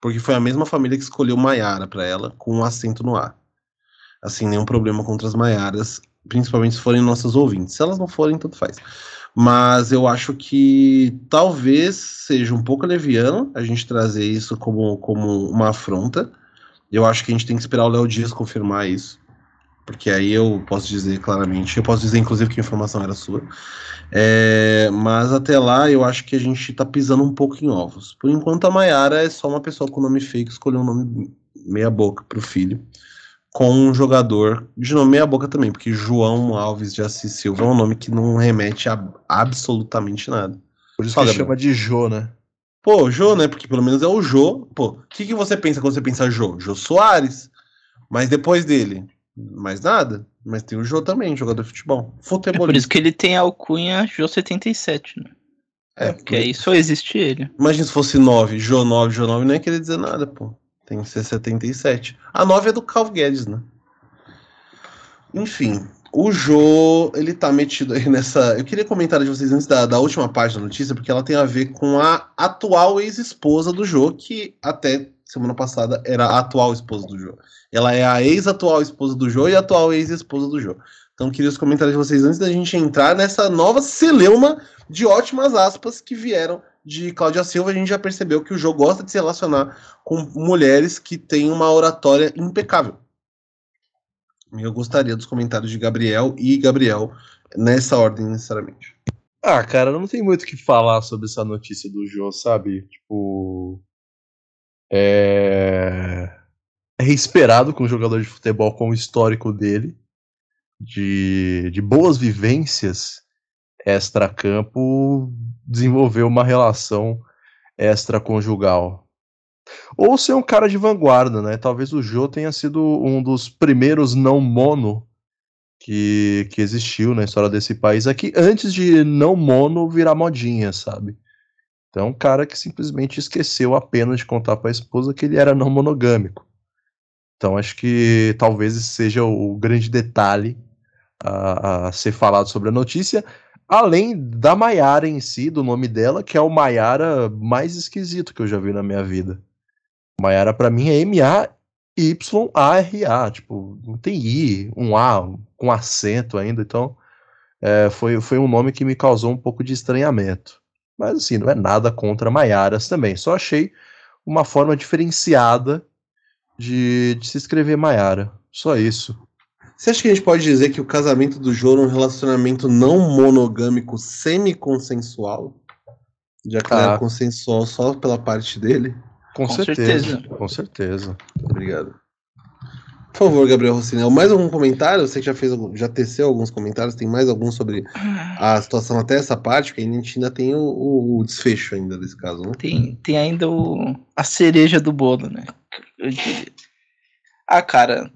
Porque foi a mesma família que escolheu Maiara para ela, com um acento no ar. Assim, nenhum problema contra as Maiaras, principalmente se forem nossas ouvintes. Se elas não forem, tanto faz. Mas eu acho que talvez seja um pouco leviano a gente trazer isso como, como uma afronta. Eu acho que a gente tem que esperar o Léo Dias confirmar isso porque aí eu posso dizer claramente, eu posso dizer inclusive que a informação era sua. É, mas até lá eu acho que a gente tá pisando um pouco em ovos. Por enquanto a Maiara é só uma pessoa com nome fake, escolheu um nome meia boca pro filho, com um jogador de nome meia boca também, porque João Alves de Assis Silva é um nome que não remete a absolutamente nada. Por isso que chama de Jô, né? Pô, Jô, né? Porque pelo menos é o Jô. Pô, o que, que você pensa quando você pensa Jô? Jô Soares. Mas depois dele, mais nada. Mas tem o Jô também, jogador de futebol. Futebol. É por isso que ele tem a alcunha Jô 77, né? É, porque aí só existe ele. Imagina se fosse 9, Jô 9, Jô 9, não ia querer dizer nada, pô. Tem que ser 77. A 9 é do Calvo Guedes, né? Enfim, o Jô, ele tá metido aí nessa. Eu queria comentar de vocês antes da, da última parte da notícia, porque ela tem a ver com a atual ex-esposa do Jô, que até semana passada era a atual esposa do Jô. Ela é a ex-atual esposa do Jô e a atual ex-esposa do Jô. Então, queria os comentários de vocês antes da gente entrar nessa nova celeuma de ótimas aspas que vieram de Cláudia Silva. A gente já percebeu que o Jô gosta de se relacionar com mulheres que têm uma oratória impecável. Eu gostaria dos comentários de Gabriel e Gabriel nessa ordem, necessariamente. Ah, cara, não tem muito o que falar sobre essa notícia do Jô, sabe? Tipo. É é esperado com um jogador de futebol com o histórico dele, de, de boas vivências extra-campo, desenvolver uma relação extraconjugal. Ou ser um cara de vanguarda, né? Talvez o Jô tenha sido um dos primeiros não mono que, que existiu na história desse país aqui, antes de não mono virar modinha, sabe? Então, um cara que simplesmente esqueceu apenas de contar para a esposa que ele era não monogâmico. Então acho que talvez esse seja o grande detalhe a, a ser falado sobre a notícia, além da Maiara em si, do nome dela, que é o Maiara mais esquisito que eu já vi na minha vida. Maiara para mim é M-A-Y-A-R-A, tipo, não tem I, um A com acento ainda, então é, foi, foi um nome que me causou um pouco de estranhamento. Mas assim, não é nada contra Maiaras também, só achei uma forma diferenciada de, de se escrever Maiara. Só isso. Você acha que a gente pode dizer que o casamento do Jô é um relacionamento não monogâmico semi-consensual? Já que ah. é consensual só pela parte dele. Com, com certeza. certeza. Com certeza. Obrigado. Por favor, Gabriel Rocinel, mais algum comentário? Você que já fez, já teceu alguns comentários, tem mais algum sobre a situação até essa parte? Porque a gente ainda tem o, o, o desfecho ainda desse caso, né? Tem, tem ainda o, a cereja do bolo, né? Ah, cara.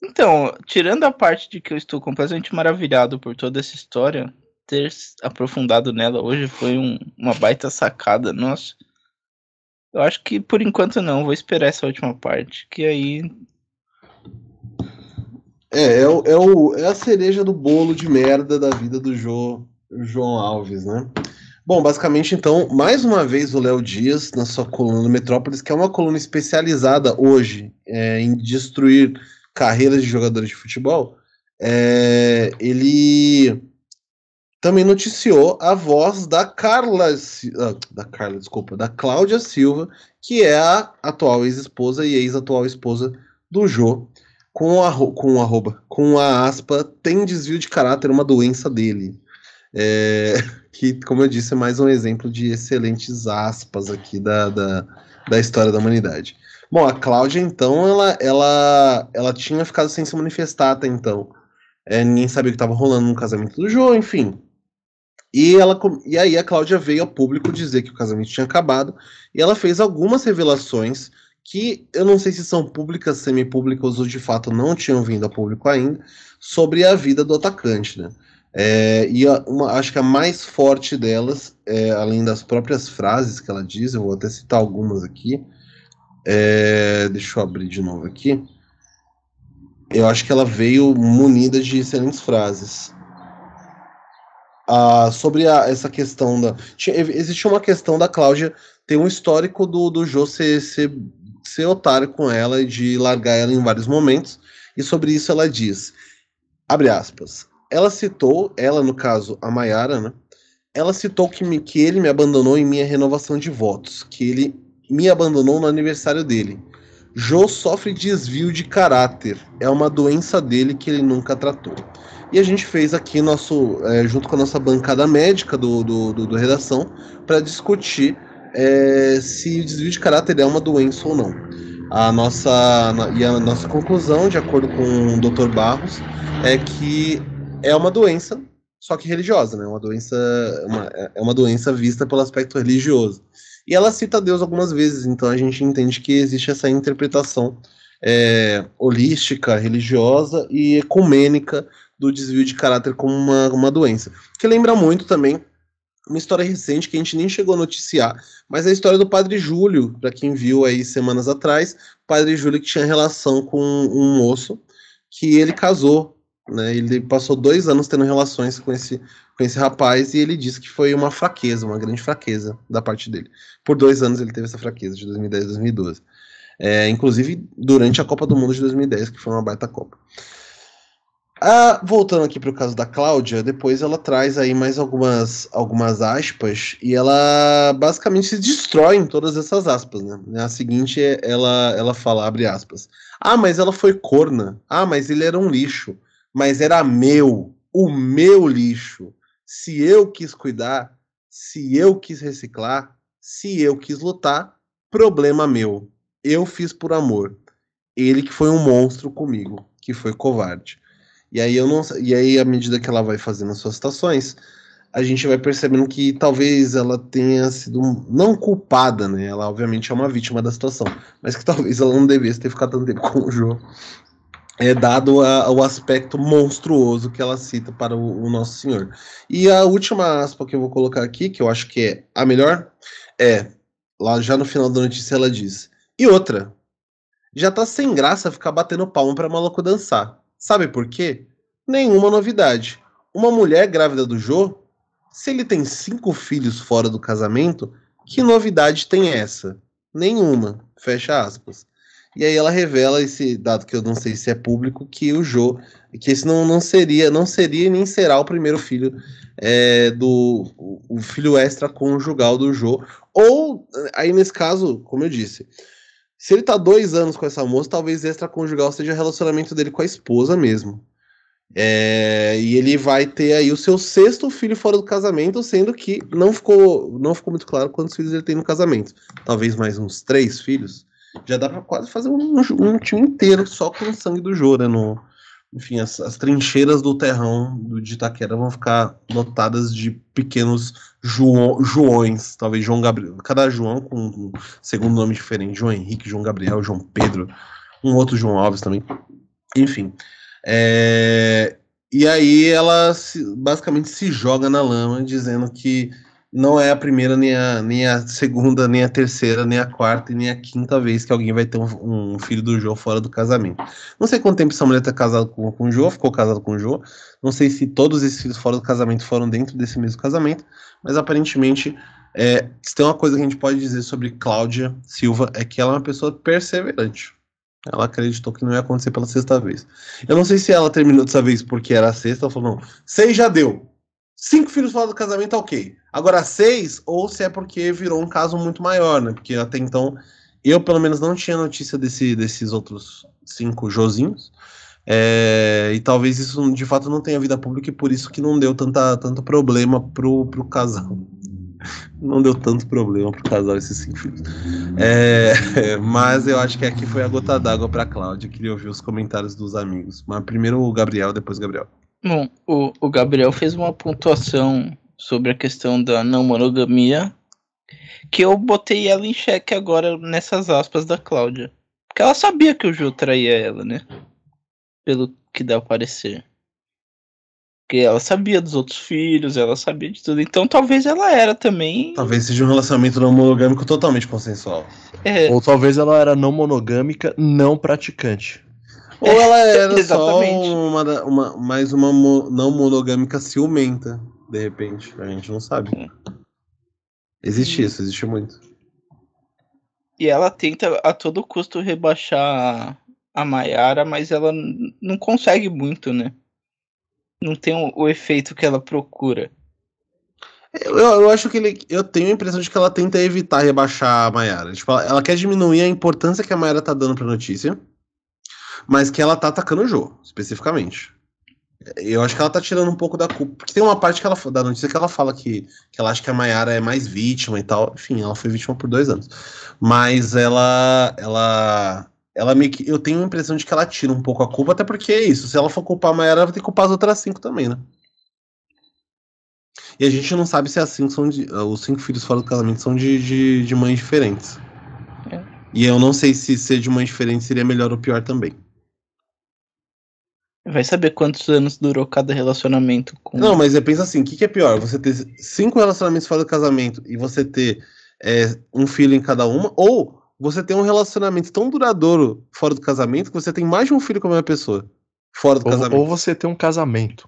Então, tirando a parte de que eu estou completamente maravilhado por toda essa história, ter aprofundado nela hoje foi um, uma baita sacada, nossa. Eu acho que por enquanto não, vou esperar essa última parte, que aí é, é, o, é, o, é a cereja do bolo de merda da vida do João, João Alves, né? Bom, basicamente, então, mais uma vez o Léo Dias, na sua coluna Metrópolis, que é uma coluna especializada hoje é, em destruir carreiras de jogadores de futebol, é, ele também noticiou a voz da Carla, ah, da Carla, desculpa, da Cláudia Silva, que é a atual ex-esposa e ex-atual esposa do Jô, com, a, com arroba, com a aspa, tem desvio de caráter, uma doença dele. É, que, como eu disse, é mais um exemplo de excelentes aspas aqui da, da, da história da humanidade. Bom, a Cláudia, então, ela, ela, ela tinha ficado sem se manifestar até então. É, ninguém sabia o que estava rolando no casamento do João, enfim. E, ela, e aí a Cláudia veio ao público dizer que o casamento tinha acabado, e ela fez algumas revelações que eu não sei se são públicas, semipúblicas ou de fato não tinham vindo a público ainda, sobre a vida do atacante, né? É, e a, uma, acho que a mais forte delas, é, além das próprias frases que ela diz, eu vou até citar algumas aqui. É, deixa eu abrir de novo aqui. Eu acho que ela veio munida de excelentes frases. Ah, sobre a, essa questão da. Tinha, existe uma questão da Cláudia ter um histórico do, do Jô ser, ser ser otário com ela e de largar ela em vários momentos. E sobre isso ela diz, abre aspas, ela citou, ela no caso, a Maiara, né? Ela citou que, me, que ele me abandonou em minha renovação de votos, que ele me abandonou no aniversário dele. Jô sofre desvio de caráter, é uma doença dele que ele nunca tratou. E a gente fez aqui nosso, é, junto com a nossa bancada médica do, do, do, do redação, para discutir é, se o desvio de caráter é uma doença ou não. A nossa, e a nossa conclusão, de acordo com o Dr. Barros, é que é uma doença, só que religiosa, né? Uma doença, uma, é uma doença vista pelo aspecto religioso. E ela cita Deus algumas vezes, então a gente entende que existe essa interpretação é, holística, religiosa e ecumênica do desvio de caráter como uma, uma doença. Que lembra muito também uma história recente que a gente nem chegou a noticiar, mas é a história do Padre Júlio, para quem viu aí semanas atrás, Padre Júlio que tinha relação com um moço que ele casou, né? Ele passou dois anos tendo relações com esse, com esse rapaz e ele disse que foi uma fraqueza, uma grande fraqueza da parte dele. Por dois anos ele teve essa fraqueza, de 2010 a 2012. É, inclusive durante a Copa do Mundo de 2010, que foi uma baita Copa. Ah, voltando aqui para o caso da Cláudia, depois ela traz aí mais algumas, algumas aspas e ela basicamente se destrói em todas essas aspas, né? A seguinte, ela, ela fala, abre aspas, ah, mas ela foi corna, ah, mas ele era um lixo, mas era meu, o meu lixo, se eu quis cuidar, se eu quis reciclar, se eu quis lutar, problema meu, eu fiz por amor, ele que foi um monstro comigo, que foi covarde. E aí eu não e aí à medida que ela vai fazendo as suas citações, a gente vai percebendo que talvez ela tenha sido não culpada, né? Ela obviamente é uma vítima da situação, mas que talvez ela não devesse ter ficado tanto tempo com o João. É dado a, o aspecto monstruoso que ela cita para o, o, Nosso Senhor. E a última aspa que eu vou colocar aqui, que eu acho que é a melhor, é lá já no final da notícia ela diz: "E outra, já tá sem graça ficar batendo palma para maluco dançar. Sabe por quê? Nenhuma novidade. Uma mulher grávida do Jô, se ele tem cinco filhos fora do casamento, que novidade tem essa? Nenhuma. Fecha aspas. E aí ela revela esse dado que eu não sei se é público, que o Jô, que esse não, não seria, não seria nem será o primeiro filho é, do o filho extraconjugal do Jô. Ou, aí nesse caso, como eu disse, se ele tá dois anos com essa moça, talvez extraconjugal seja o relacionamento dele com a esposa mesmo. É, e ele vai ter aí o seu sexto filho fora do casamento, sendo que não ficou, não ficou muito claro quantos filhos ele tem no casamento. Talvez mais uns três filhos. Já dá para quase fazer um, um, time inteiro só com o sangue do Jô, né? No, enfim, as, as, trincheiras do terrão do, de Itaquera vão ficar lotadas de pequenos João, Joões, talvez João Gabriel, cada João com um segundo nome diferente, João Henrique, João Gabriel, João Pedro, um outro João Alves também. Enfim, é, e aí ela se, basicamente se joga na lama, dizendo que não é a primeira, nem a, nem a segunda, nem a terceira, nem a quarta e nem a quinta vez que alguém vai ter um, um filho do Jô fora do casamento. Não sei quanto tempo essa mulher está casada com, com o Jô, ficou casada com o Jô. Não sei se todos esses filhos fora do casamento foram dentro desse mesmo casamento, mas aparentemente, é, se tem uma coisa que a gente pode dizer sobre Cláudia Silva é que ela é uma pessoa perseverante. Ela acreditou que não ia acontecer pela sexta vez. Eu não sei se ela terminou dessa vez porque era a sexta, ela falou, não, seis já deu. Cinco filhos fora do casamento, ok. Agora seis, ou se é porque virou um caso muito maior, né? Porque até então, eu pelo menos não tinha notícia desse, desses outros cinco Josinhos. É, e talvez isso de fato não tenha vida pública e por isso que não deu tanta, tanto problema pro, pro casal não deu tanto problema pro casal esses cinco filhos. É, mas eu acho que aqui foi a gota d'água pra Cláudia. Queria ouvir os comentários dos amigos. Mas primeiro o Gabriel, depois o Gabriel. Bom, o, o Gabriel fez uma pontuação sobre a questão da não monogamia que eu botei ela em xeque agora nessas aspas da Cláudia. Porque ela sabia que o Ju traía ela, né? Pelo que dá a parecer. Porque ela sabia dos outros filhos, ela sabia de tudo. Então talvez ela era também. Talvez seja um relacionamento não monogâmico totalmente consensual. É. Ou talvez ela era não monogâmica, não praticante. Ou ela era só uma, uma, mais uma mo, não monogâmica ciumenta, de repente. A gente não sabe. É. Existe isso, existe muito. E ela tenta a todo custo rebaixar a Mayara, mas ela não consegue muito, né? não tem o, o efeito que ela procura. Eu, eu, acho que ele. Eu tenho a impressão de que ela tenta evitar rebaixar a Mayara. Tipo, ela, ela quer diminuir a importância que a Mayara tá dando pra notícia, mas que ela tá atacando o jogo, especificamente. Eu acho que ela tá tirando um pouco da culpa. Porque tem uma parte que ela, da notícia que ela fala que, que ela acha que a Mayara é mais vítima e tal. Enfim, ela foi vítima por dois anos. Mas ela. Ela ela meio que. Eu tenho a impressão de que ela tira um pouco a culpa, até porque é isso. Se ela for culpar a Mayara, ela vai ter que culpar as outras cinco também, né? E a gente não sabe se as cinco são de. Os cinco filhos fora do casamento são de, de, de mães diferentes. É. E eu não sei se ser de mães diferentes seria melhor ou pior também. Vai saber quantos anos durou cada relacionamento com. Não, mas pensa assim: o que, que, é pior? Você ter cinco relacionamentos fora do casamento e você ter é, um filho em cada uma, ou você tem um relacionamento tão duradouro fora do casamento que você tem mais de um filho com a mesma pessoa. Fora do ou, casamento. Ou você tem um casamento.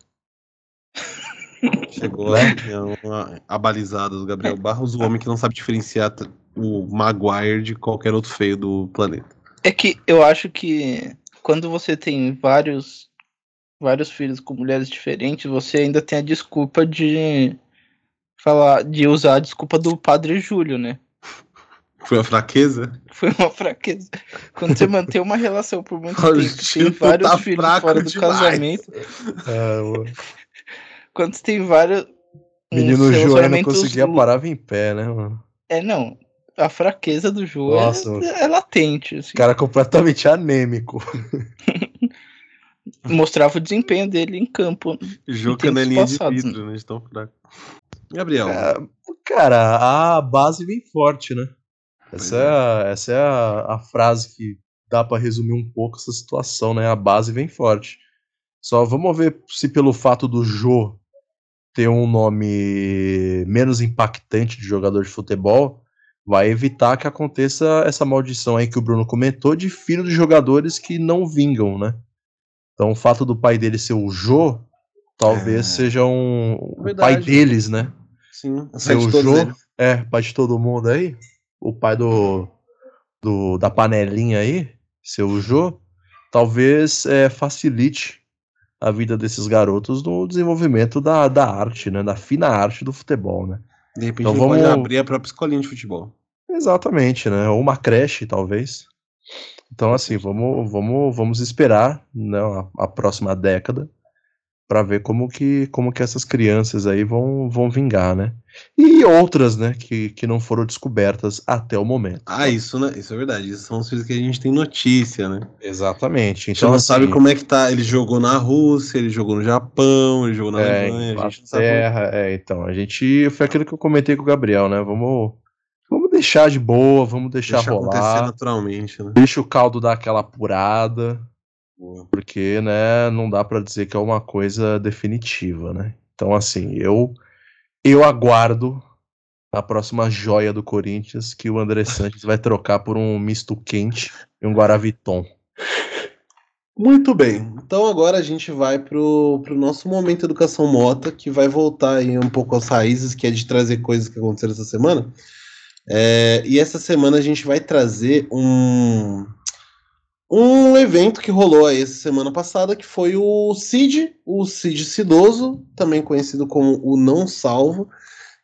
Chegou né? uma abalizada do Gabriel Barros, o homem que não sabe diferenciar o Maguire de qualquer outro feio do planeta. É que eu acho que quando você tem vários vários filhos com mulheres diferentes, você ainda tem a desculpa de falar de usar a desculpa do Padre Júlio, né? Foi uma fraqueza? Foi uma fraqueza. Quando você mantém uma relação por muito tempo, tem vários tá filhos fora do demais. casamento. É, quando você tem vários. Menino João não conseguia parar em pé, né, mano? É, não. A fraqueza do João é, é, latente. Assim. Cara completamente anêmico. Mostrava o desempenho dele em campo. Jô canelinha de vidro, né? De tão fraco. Gabriel. É, cara, a base vem forte, né? Essa é, a, essa é a, a frase que dá para resumir um pouco essa situação, né? A base vem forte. Só vamos ver se pelo fato do Jô ter um nome menos impactante de jogador de futebol, vai evitar que aconteça essa maldição aí que o Bruno comentou de filho de jogadores que não vingam, né? Então o fato do pai dele ser o Jô, talvez é. seja um o pai deles, né? Sim, ser o Jô, é, pai de todo mundo aí o pai do, do da panelinha aí, seu Jô, talvez é, facilite a vida desses garotos no desenvolvimento da, da arte, né? Da fina arte do futebol, né? De repente então, vamos abrir a própria escolinha de futebol. Exatamente, né? Ou uma creche, talvez. Então, assim, vamos, vamos, vamos esperar né, a, a próxima década para ver como que, como que essas crianças aí vão, vão vingar, né? E outras, né, que, que não foram descobertas até o momento. Ah, isso, né? Isso é verdade. Isso são as coisas que a gente tem notícia, né? Exatamente. A gente Então, não assim, sabe como é que tá. Ele jogou na Rússia, ele jogou no Japão, ele jogou na é, Alemanha. A gente não sabe. como- Inglaterra, é, então, a gente. Foi aquilo que eu comentei com o Gabriel, né? Vamos deixar de boa, vamos deixar, Deixa acontecer rolar. naturalmente, né? Deixa o caldo dar aquela apurada. porque, né, não dá pra dizer que é uma coisa definitiva, né? Então, assim, eu eu aguardo a próxima joia do Corinthians que o André Sanches vai trocar por um misto quente e um Guaraviton. Muito bem. Então agora a gente vai pro, pro nosso momento Educação Mota, que vai voltar aí um pouco às raízes, que é de trazer coisas que aconteceram essa semana. É, e essa semana a gente vai trazer um, um evento que rolou aí essa semana passada, que foi o CID, o CID Cidoso, também conhecido como o Não Salvo,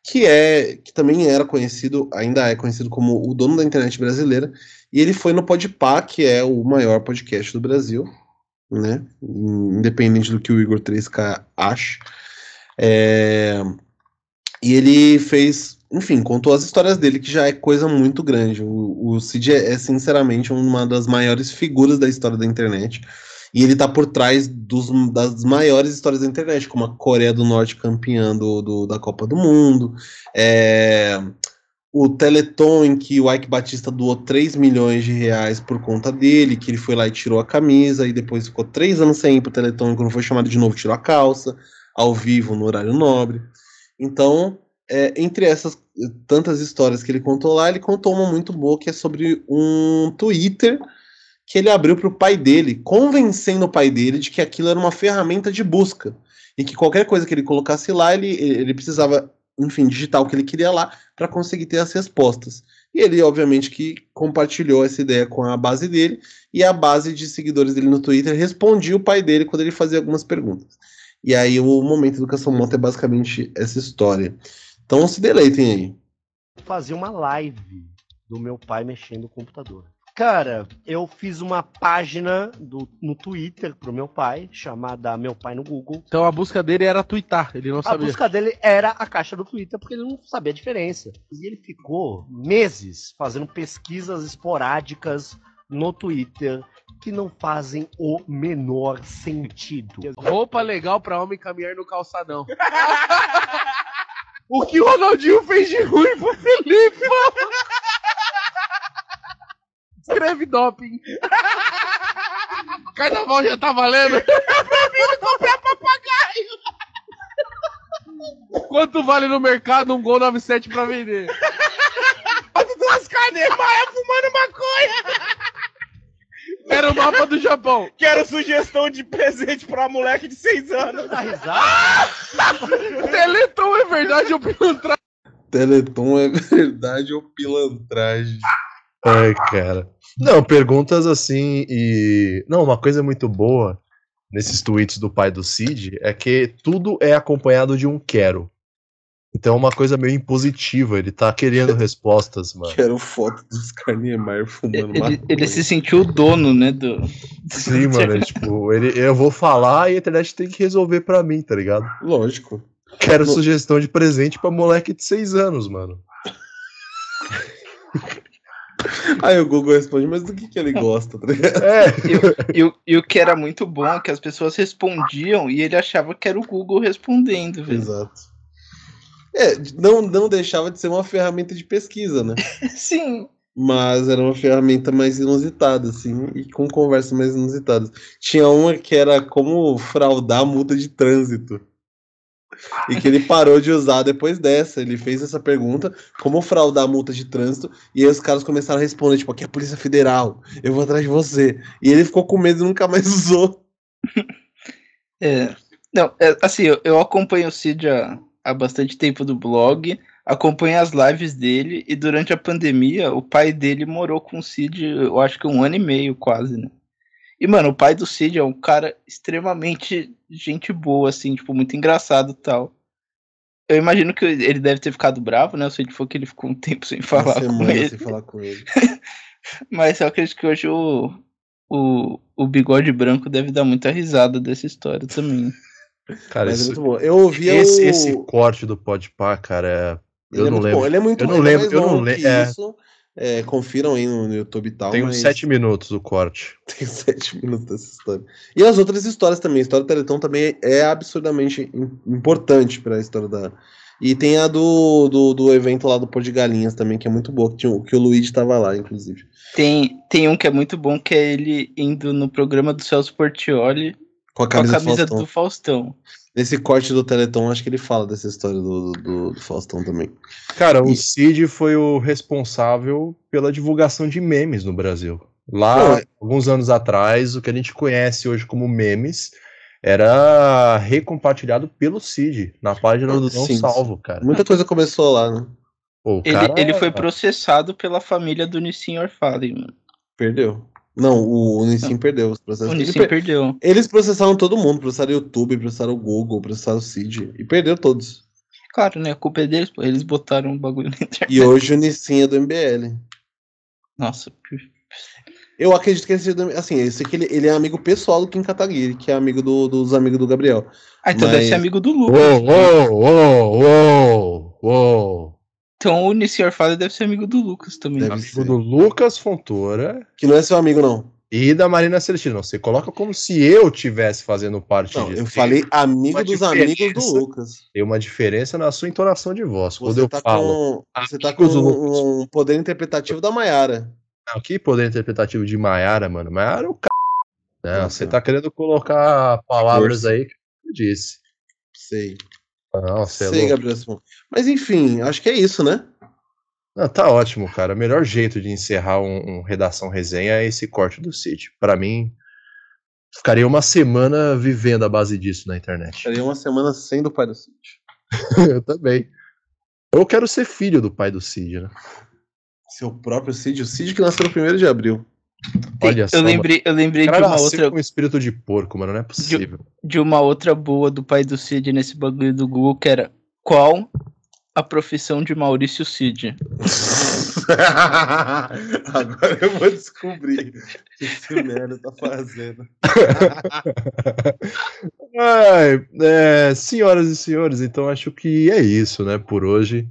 que é que também era conhecido, ainda é conhecido como o dono da internet brasileira, e ele foi no Podpah, que é o maior podcast do Brasil, né? Independente do que o Igor 3K acha. É, E ele fez, enfim, contou as histórias dele, que já é coisa muito grande. O, o Cid é, é, sinceramente, uma das maiores figuras da história da internet. E ele tá por trás dos, das maiores histórias da internet, como a Coreia do Norte campeã do, do- da Copa do Mundo, é, o Teleton em que o Ike Batista doou 3 milhões de reais por conta dele, que ele foi lá e tirou a camisa, e depois ficou três anos sem ir pro Teleton, e quando foi chamado de novo, tirou a calça, ao vivo, no horário nobre. Então, é, entre essas eh, tantas histórias que ele contou lá, ele contou uma muito boa que é sobre um Twitter que ele abriu para o pai dele, convencendo o pai dele de que aquilo era uma ferramenta de busca e que qualquer coisa que ele colocasse lá, ele, ele precisava, enfim, digitar o que ele queria lá para conseguir ter as respostas. E ele, obviamente, que compartilhou essa ideia com a base dele e a base de seguidores dele no Twitter respondia o pai dele quando ele fazia algumas perguntas. E aí o momento Educação Monta é basicamente essa história. Então se deleitem aí. fazer uma live do meu pai mexendo no computador. Cara, eu fiz uma página do, no Twitter pro meu pai, chamada Meu Pai no Google. Então a busca dele era twittar, ele não A sabia. busca dele era a caixa do Twitter, porque ele não sabia a diferença. E ele ficou meses fazendo pesquisas esporádicas no Twitter que não fazem o menor sentido. Roupa legal pra homem caminhar no calçadão. o que o Ronaldinho fez de ruim pro Felipe, mano? Escreve doping. Carnaval já tá valendo. Vindo comprar papagaio. Quanto vale no mercado um Gol 97 pra vender? Duas carnes maia fumando maconha? Era o mapa do Japão. Quero sugestão de presente pra moleque de 6 anos. Teleton é verdade ou pilantragem? Teleton é verdade ou pilantragem? Ai, cara. Não, perguntas assim e. Não, uma coisa muito boa nesses tweets do pai do Cid é que tudo é acompanhado de um quero. Então é uma coisa meio impositiva, ele tá querendo respostas, mano. Quero foto dos Carnemar fumando Ele, maconha. ele se sentiu o dono, né? Do... Sim, mano, é, tipo, ele, eu vou falar e a internet tem que resolver pra mim, tá ligado? Lógico. Quero sugestão de presente pra moleque de 6 anos, mano. Aí o Google responde, mas do que, que ele gosta, tá ligado? É, E, o- e o que era muito bom é que as pessoas respondiam e ele achava que era o Google respondendo, velho. Exato. É, não, não deixava de ser uma ferramenta de pesquisa, né? Sim. Mas era uma ferramenta mais inusitada, assim, e com conversas mais inusitadas. Tinha uma que era como fraudar a multa de trânsito. E que ele parou de usar depois dessa. Ele fez essa pergunta, como fraudar a multa de trânsito, e aí os caras começaram a responder, tipo, aqui é a Polícia Federal, eu vou atrás de você. E ele ficou com medo e nunca mais usou. É. Não, é, assim, eu, eu acompanho o Cid há, há bastante tempo do blog, acompanho as lives dele, e durante a pandemia, o pai dele morou com o Cid, eu acho que um ano e meio quase, né? E, mano, o pai do Cid é um cara extremamente gente boa, assim, tipo, muito engraçado e tal. Eu imagino que ele deve ter ficado bravo, né? O Cid falou que ele ficou um tempo sem falar com ele. sem falar com ele. Mas eu acredito que hoje o, o, o bigode branco deve dar muita risada dessa história também. Cara, Mas é isso- muito bom. Eu ouvi esse, o... esse corte do Podpah, cara, é- Ele eu é não muito lembro. bom. Ele é muito Eu não é lembro, mais eu não longo le- que é. isso. É, confiram aí no, no YouTube e tal. tem uns mas sete minutos o corte. Tem sete minutos dessa história. E as outras histórias também. A história do Teleton também é absurdamente im- importante pra história da. E tem a do, do, do evento lá do Pôr de Galinhas também, que é muito boa, que, tinha, que o Luigi tava lá, inclusive. Tem, tem um que é muito bom, que é ele indo no programa do Celso Portioli Com a com a camisa, camisa do Faustão. do Faustão. Nesse corte do Teleton, acho que ele fala dessa história do, do, do- Faustão também. Cara, o E- Cid foi o responsável pela divulgação de memes no Brasil. Lá, Não, é- alguns anos atrás, o que a gente conhece hoje como memes era recompartilhado pelo Cid na página do Não Sim, Salvo, cara. Muita coisa começou lá, né? Pô, o Ele, cara- ele foi processado pela família do Nissin Orfale, mano. Perdeu. Não, o, Nissin perdeu os processos. O Ele per- perdeu. Eles processaram todo mundo, processaram o YouTube, processaram o Google, processaram o Cid. E perderam todos. Claro, né? A culpa é deles, pô. Eles botaram um bagulho na internet. E hoje o Nissin é do MBL. Nossa, Eu acredito que ele seja. do- Assim, esse aqui ele, ele é amigo pessoal do Kim Kataguiri, que é amigo do- dos amigos do Gabriel. Ah, então deve Mas- ser amigo do Lucas. Uou, uou, uou, uou, uou. Então o Nissin Orfale deve ser amigo do Lucas também. Deve Amigo ser. do Lucas Fontoura Que não é seu amigo, não. e da Marina Celestino. Não, Você coloca como se eu tivesse fazendo parte Não, disso. eu falei amigo uma dos amigos do Lucas. Tem uma diferença na sua entonação de voz. Quando Você eu tá falo. com. Você tá com Lucas. um poder interpretativo da Maiara. Ah, que poder interpretativo de Maiara, mano. Maiara é o c. Né? Nossa. Você tá querendo colocar palavras Força. aí que eu disse. Sei. Você é Sei, louco. Gabriel Simão. Mas enfim, acho que é isso, né? Não, tá ótimo, cara. O melhor jeito de encerrar um, um redação resenha é esse corte do sítio. Pra mim, ficaria uma semana vivendo a base disso na internet. Seria uma semana sem do pai do Cid. eu também. Eu quero ser filho do pai do Cid, né? Seu próprio Cid, o Cid que nasceu no 1 de abril. Olha só. eu lembrei, eu lembrei de uma outra com espírito de porco, mano. Não é possível. de uma outra boa do pai do Cid nesse bagulho do Google, que era qual a profissão de Maurício Cid? Agora eu vou descobrir o que esse merda tá fazendo. Ai, é, senhoras e senhores, então acho que é isso, né, por hoje.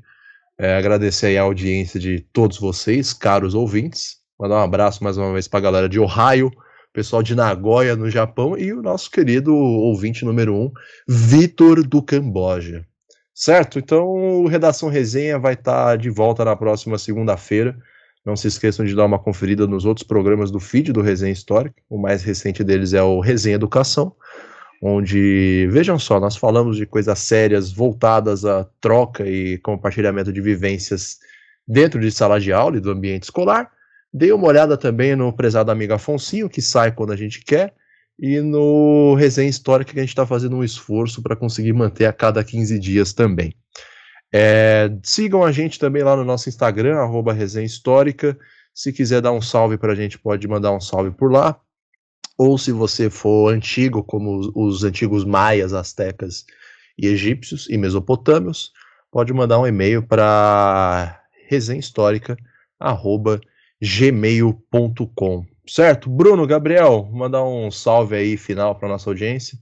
É, agradecer aí a audiência de todos vocês, caros ouvintes. Mandar um abraço mais uma vez pra galera de Ohio, pessoal de Nagoya, no Japão, e o nosso querido ouvinte número um, Vitor do Camboja. Certo? Então, o Redação Resenha vai estar de volta na próxima segunda-feira. Não se esqueçam de dar uma conferida nos outros programas do feed do Resenha Histórica. O mais recente deles é o Resenha Educação onde, vejam só, nós falamos de coisas sérias voltadas à troca e compartilhamento de vivências dentro de sala de aula e do ambiente escolar. Dei uma olhada também no prezado amigo Afonsinho, que sai quando a gente quer, e no Resenha Histórica, que a gente está fazendo um esforço para conseguir manter a cada 15 dias também. É, sigam a gente também lá no nosso Instagram, arroba Resenha Histórica. Se quiser dar um salve para a gente, pode mandar um salve por lá ou se você for antigo, como os, os antigos maias, astecas e egípcios e mesopotâmios, pode mandar um e-mail para resenhistórica@gmail.com. Certo? Bruno, Gabriel, mandar um salve aí final para nossa audiência.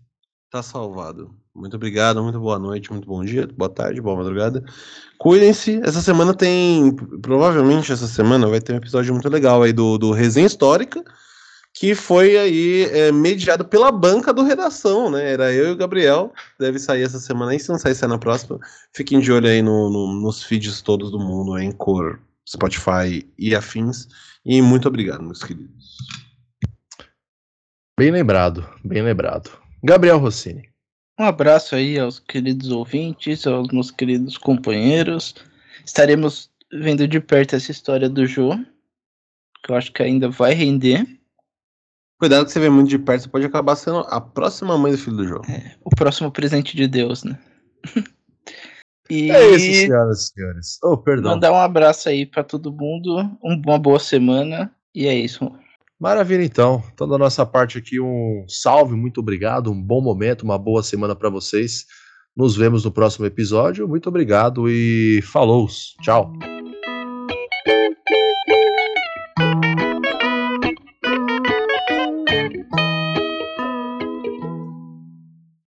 Tá salvado. Muito obrigado, muito boa noite, muito bom dia, boa tarde, boa madrugada. Cuidem-se. Essa semana tem. Provavelmente essa semana vai ter um episódio muito legal aí do, do Resenha Histórica, que foi aí é, mediado pela banca do Redação, né? Era eu e o Gabriel. Deve sair essa semana aí. Se não sair, sai na próxima. Fiquem de olho aí no, no- nos feeds todos do mundo, em cor, Spotify e afins. E muito obrigado, meus queridos. Bem lembrado, bem lembrado. Gabriel Rossini. Um abraço aí aos queridos ouvintes, aos meus queridos companheiros. Estaremos vendo de perto essa história do Jô, que eu acho que ainda vai render. Cuidado que você vê muito de perto, você pode acabar sendo a próxima mãe do filho do jogo. O próximo presente de Deus, né? e É isso, senhoras e senhores. Oh, perdão. mandar um abraço aí pra todo mundo, um- uma boa semana. E é isso. Maravilha, então. Então, da nossa parte aqui, um salve, muito obrigado, um bom momento, uma boa semana para vocês. Nos vemos no próximo episódio. Muito obrigado e falou. Tchau.